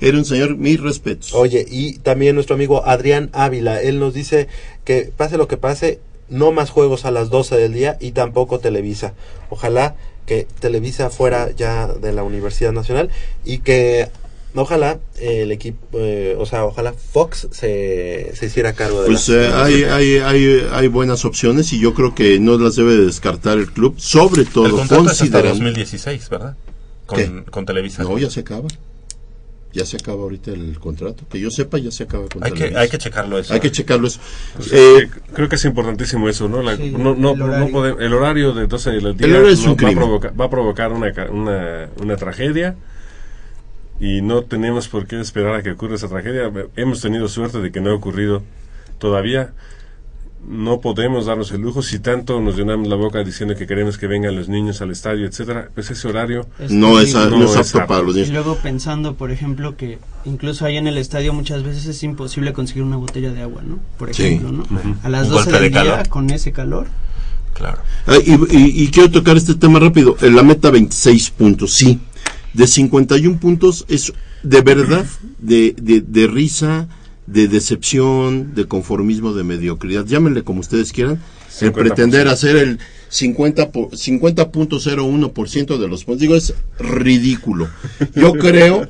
era un señor, mis respetos.
Oye, y también nuestro amigo Adrián Ávila, él nos dice que pase lo que pase, no más juegos a las 12 del día y tampoco Televisa. Ojalá que Televisa fuera ya de la Universidad Nacional y que ojalá eh, el equipo, eh, o sea, ojalá Fox se, se hiciera cargo de
Pues
la-
eh, hay, hay, hay, hay buenas opciones y yo creo que no las debe de descartar el club, sobre todo
El contrato es hasta
considerando...
2016, ¿verdad? Con-
¿Qué?
con Televisa.
No, ya se acaba. Ya se acaba ahorita el contrato. Que yo sepa, ya se acaba el
Hay
contrato.
que, hay que checarlo eso.
Hay que checarlo eso.
Pues,
Eh,
creo que es importantísimo eso, ¿no? La-
Sí,
no, no,
el
no
horario.
pode- el horario de 12 del día
El horario es
no
un
va, a provocar, va a provocar una, una, una tragedia y no tenemos por qué esperar a que ocurra esa tragedia. Hemos tenido suerte de que no ha ocurrido todavía. No podemos darnos el lujo si tanto nos llenamos la boca diciendo que queremos que vengan los niños al estadio, etcétera. Pues ese horario
No es a- no es apto para los
Y luego pensando, por ejemplo, que incluso ahí en el estadio muchas veces es imposible conseguir una botella de agua, ¿no? Por
Sí.
ejemplo, ¿no? A las
Un
12
golpe
del
de
día,
calor.
con ese calor.
Claro.
Ah, y, y- y quiero tocar este tema rápido. La meta 26 puntos, sí. De 51 puntos es de verdad, de, de, de risa, de decepción, de conformismo, de mediocridad. Llámenle como ustedes quieran. El
50%.
pretender hacer el 50 po- 50.01% de los puntos. Digo, es ridículo. Yo creo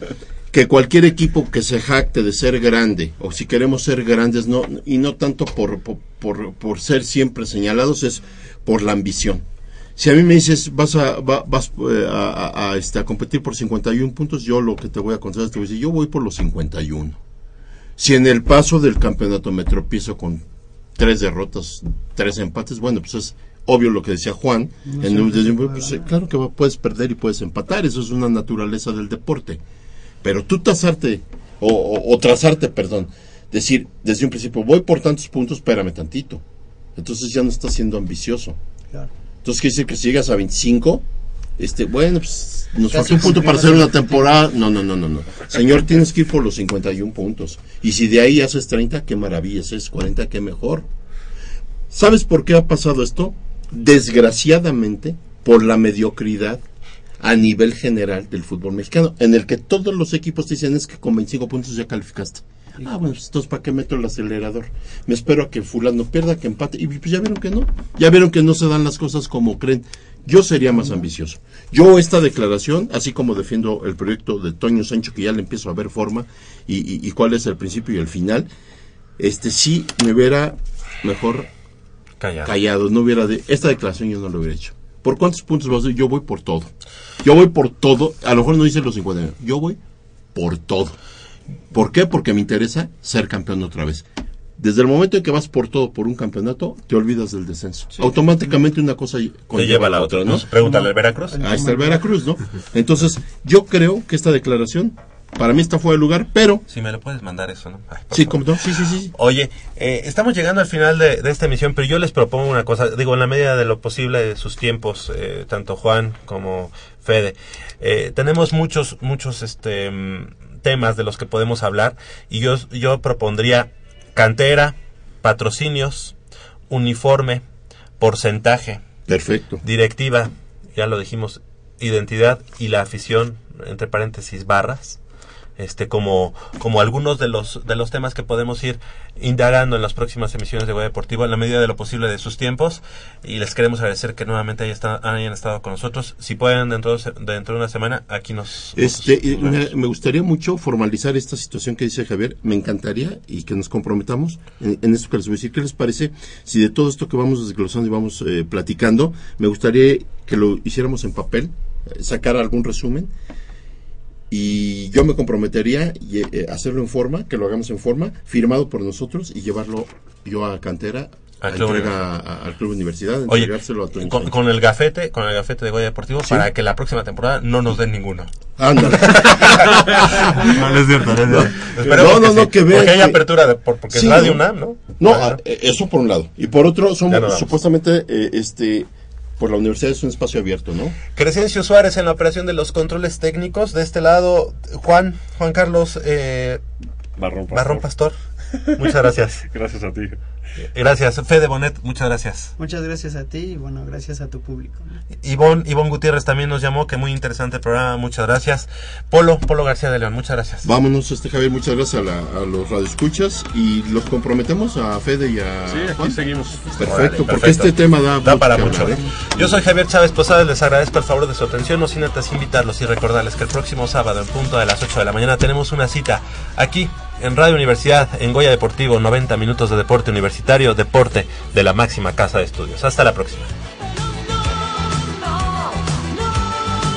que cualquier equipo que se jacte de ser grande, o si queremos ser grandes, no, y no tanto por, por, por, por ser siempre señalados, es por la ambición. Si a mí me dices, vas a, va- vas, eh, a, a- a, este, a competir por 51 puntos, yo lo que te voy a aconsejar es te voy a decir, yo voy por los 51. Si en el paso del campeonato me tropiezo con tres derrotas, tres empates, bueno, pues es obvio lo que decía Juan.
No
en pues, claro que puedes perder y puedes empatar, eso es una naturaleza del deporte. Pero tú tasarte, o, o- o trazarte, perdón, decir desde un principio, voy por tantos puntos, espérame tantito. Entonces ya no estás siendo ambicioso. Entonces quiere decir que si llegas a 25, este, bueno, pues nos falta un punto para hacer una temporada. No, no, no, no, no. Señor, tienes que ir por los 51 puntos. Y si de ahí haces 30, qué maravilla. Si es 40, qué mejor. ¿Sabes por qué ha pasado esto? Desgraciadamente, por la mediocridad a nivel general del fútbol mexicano, en el que todos los equipos te dicen es que con 25 puntos ya calificaste. Ah, bueno, pues entonces ¿para qué meto el acelerador? Me espero a que fulano pierda, que empate. Y pues ya vieron que no. Ya vieron que no se dan las cosas como creen. Yo sería más ambicioso. Yo esta declaración, así como defiendo el proyecto de Toño Sancho, que ya le empiezo a ver forma y, y- y cuál es el principio y el final, este sí me hubiera mejor
Callado.
callado. No hubiera de, esta declaración yo no lo hubiera hecho. ¿Por cuántos puntos vas? Yo voy por todo. Yo voy por todo. A lo mejor no dice los 50. Yo voy por todo. ¿Por qué? Porque me interesa ser campeón otra vez. Desde el momento en que vas por todo por un campeonato, te olvidas del descenso. Automáticamente una cosa conlleva
lleva
a la otra, ¿no?
Pregúntale al Veracruz.
Ahí está el Veracruz, ¿no? Entonces, yo creo que esta declaración para mí está fuera de lugar, pero
Si me lo puedes mandar eso, ¿no? Ay,
sí, como no, sí, sí, sí.
Oye, eh, estamos llegando al final de, de esta emisión, pero yo les propongo una cosa, digo, en la medida de lo posible de sus tiempos, eh, tanto Juan como Fede. Eh, tenemos muchos, muchos este, mm, temas de los que podemos hablar y yo, yo propondría cantera, patrocinios, uniforme, porcentaje,
Perfecto.
directiva, ya lo dijimos, identidad y la afición, entre paréntesis, barras este como como algunos de los de los temas que podemos ir indagando en las próximas emisiones de Goya Deportivo en la medida de lo posible de sus tiempos y les queremos agradecer que nuevamente hayan estado, hayan estado con nosotros si pueden dentro de, dentro de una semana aquí nos
Este,
nos-
me, gustaría mucho formalizar esta situación que dice Javier. Me encantaría y que nos comprometamos en, en esto que les voy a decir. ¿Qué les parece si de todo esto que vamos desglosando y vamos eh, platicando, me gustaría que lo hiciéramos en papel, eh, sacar algún resumen y yo me comprometería y, eh, hacerlo en forma, que lo hagamos en forma, firmado por nosotros y llevarlo yo a cantera.
Al
a
Club
entrega a- al club universidad,
Oye,
entregárselo a
con, con el gafete, con el gafete de Goya Deportivo,
Sí.
para que la próxima temporada no nos den ninguno.
Ándale.
no, no es cierto, no es cierto.
No, no, no,
sí,
que vean
Porque hay
que-
apertura, de, por- porque
Sí,
es Radio
¿no?
UNAM, ¿no?
No, eh, eso por un lado. Y por otro, somos supuestamente, eh, este, por la universidad es un espacio abierto, ¿no?
Crescencio Suárez en la operación de los controles técnicos. De este lado, Juan, Juan Carlos eh,
Barrón Pastor.
Barrón Pastor. Muchas gracias.
Gracias a ti.
Gracias. Fede Bonet, muchas gracias.
Muchas gracias a ti y bueno, gracias a tu público.
Ivonne, Ivonne Gutiérrez también nos llamó, que muy interesante el programa, muchas gracias. Polo, Polo García de León, muchas gracias.
Vámonos, este Javier, muchas gracias a, la- a los radioescuchas y los comprometemos a Fede y a
Sí, aquí
Juan.
seguimos.
Perfecto,
Órale,
porque
perfecto.
este tema da,
Da para mucho.
hablar, ¿eh?
Yo soy Javier Chávez Posada, les agradezco el favor de su atención, no sin antes invitarlos y recordarles que el próximo sábado en punto de las 8 de la mañana tenemos una cita aquí en Radio Universidad, en Goya Deportivo, 90 minutos de deporte deporte de la máxima casa de estudios. Hasta la próxima.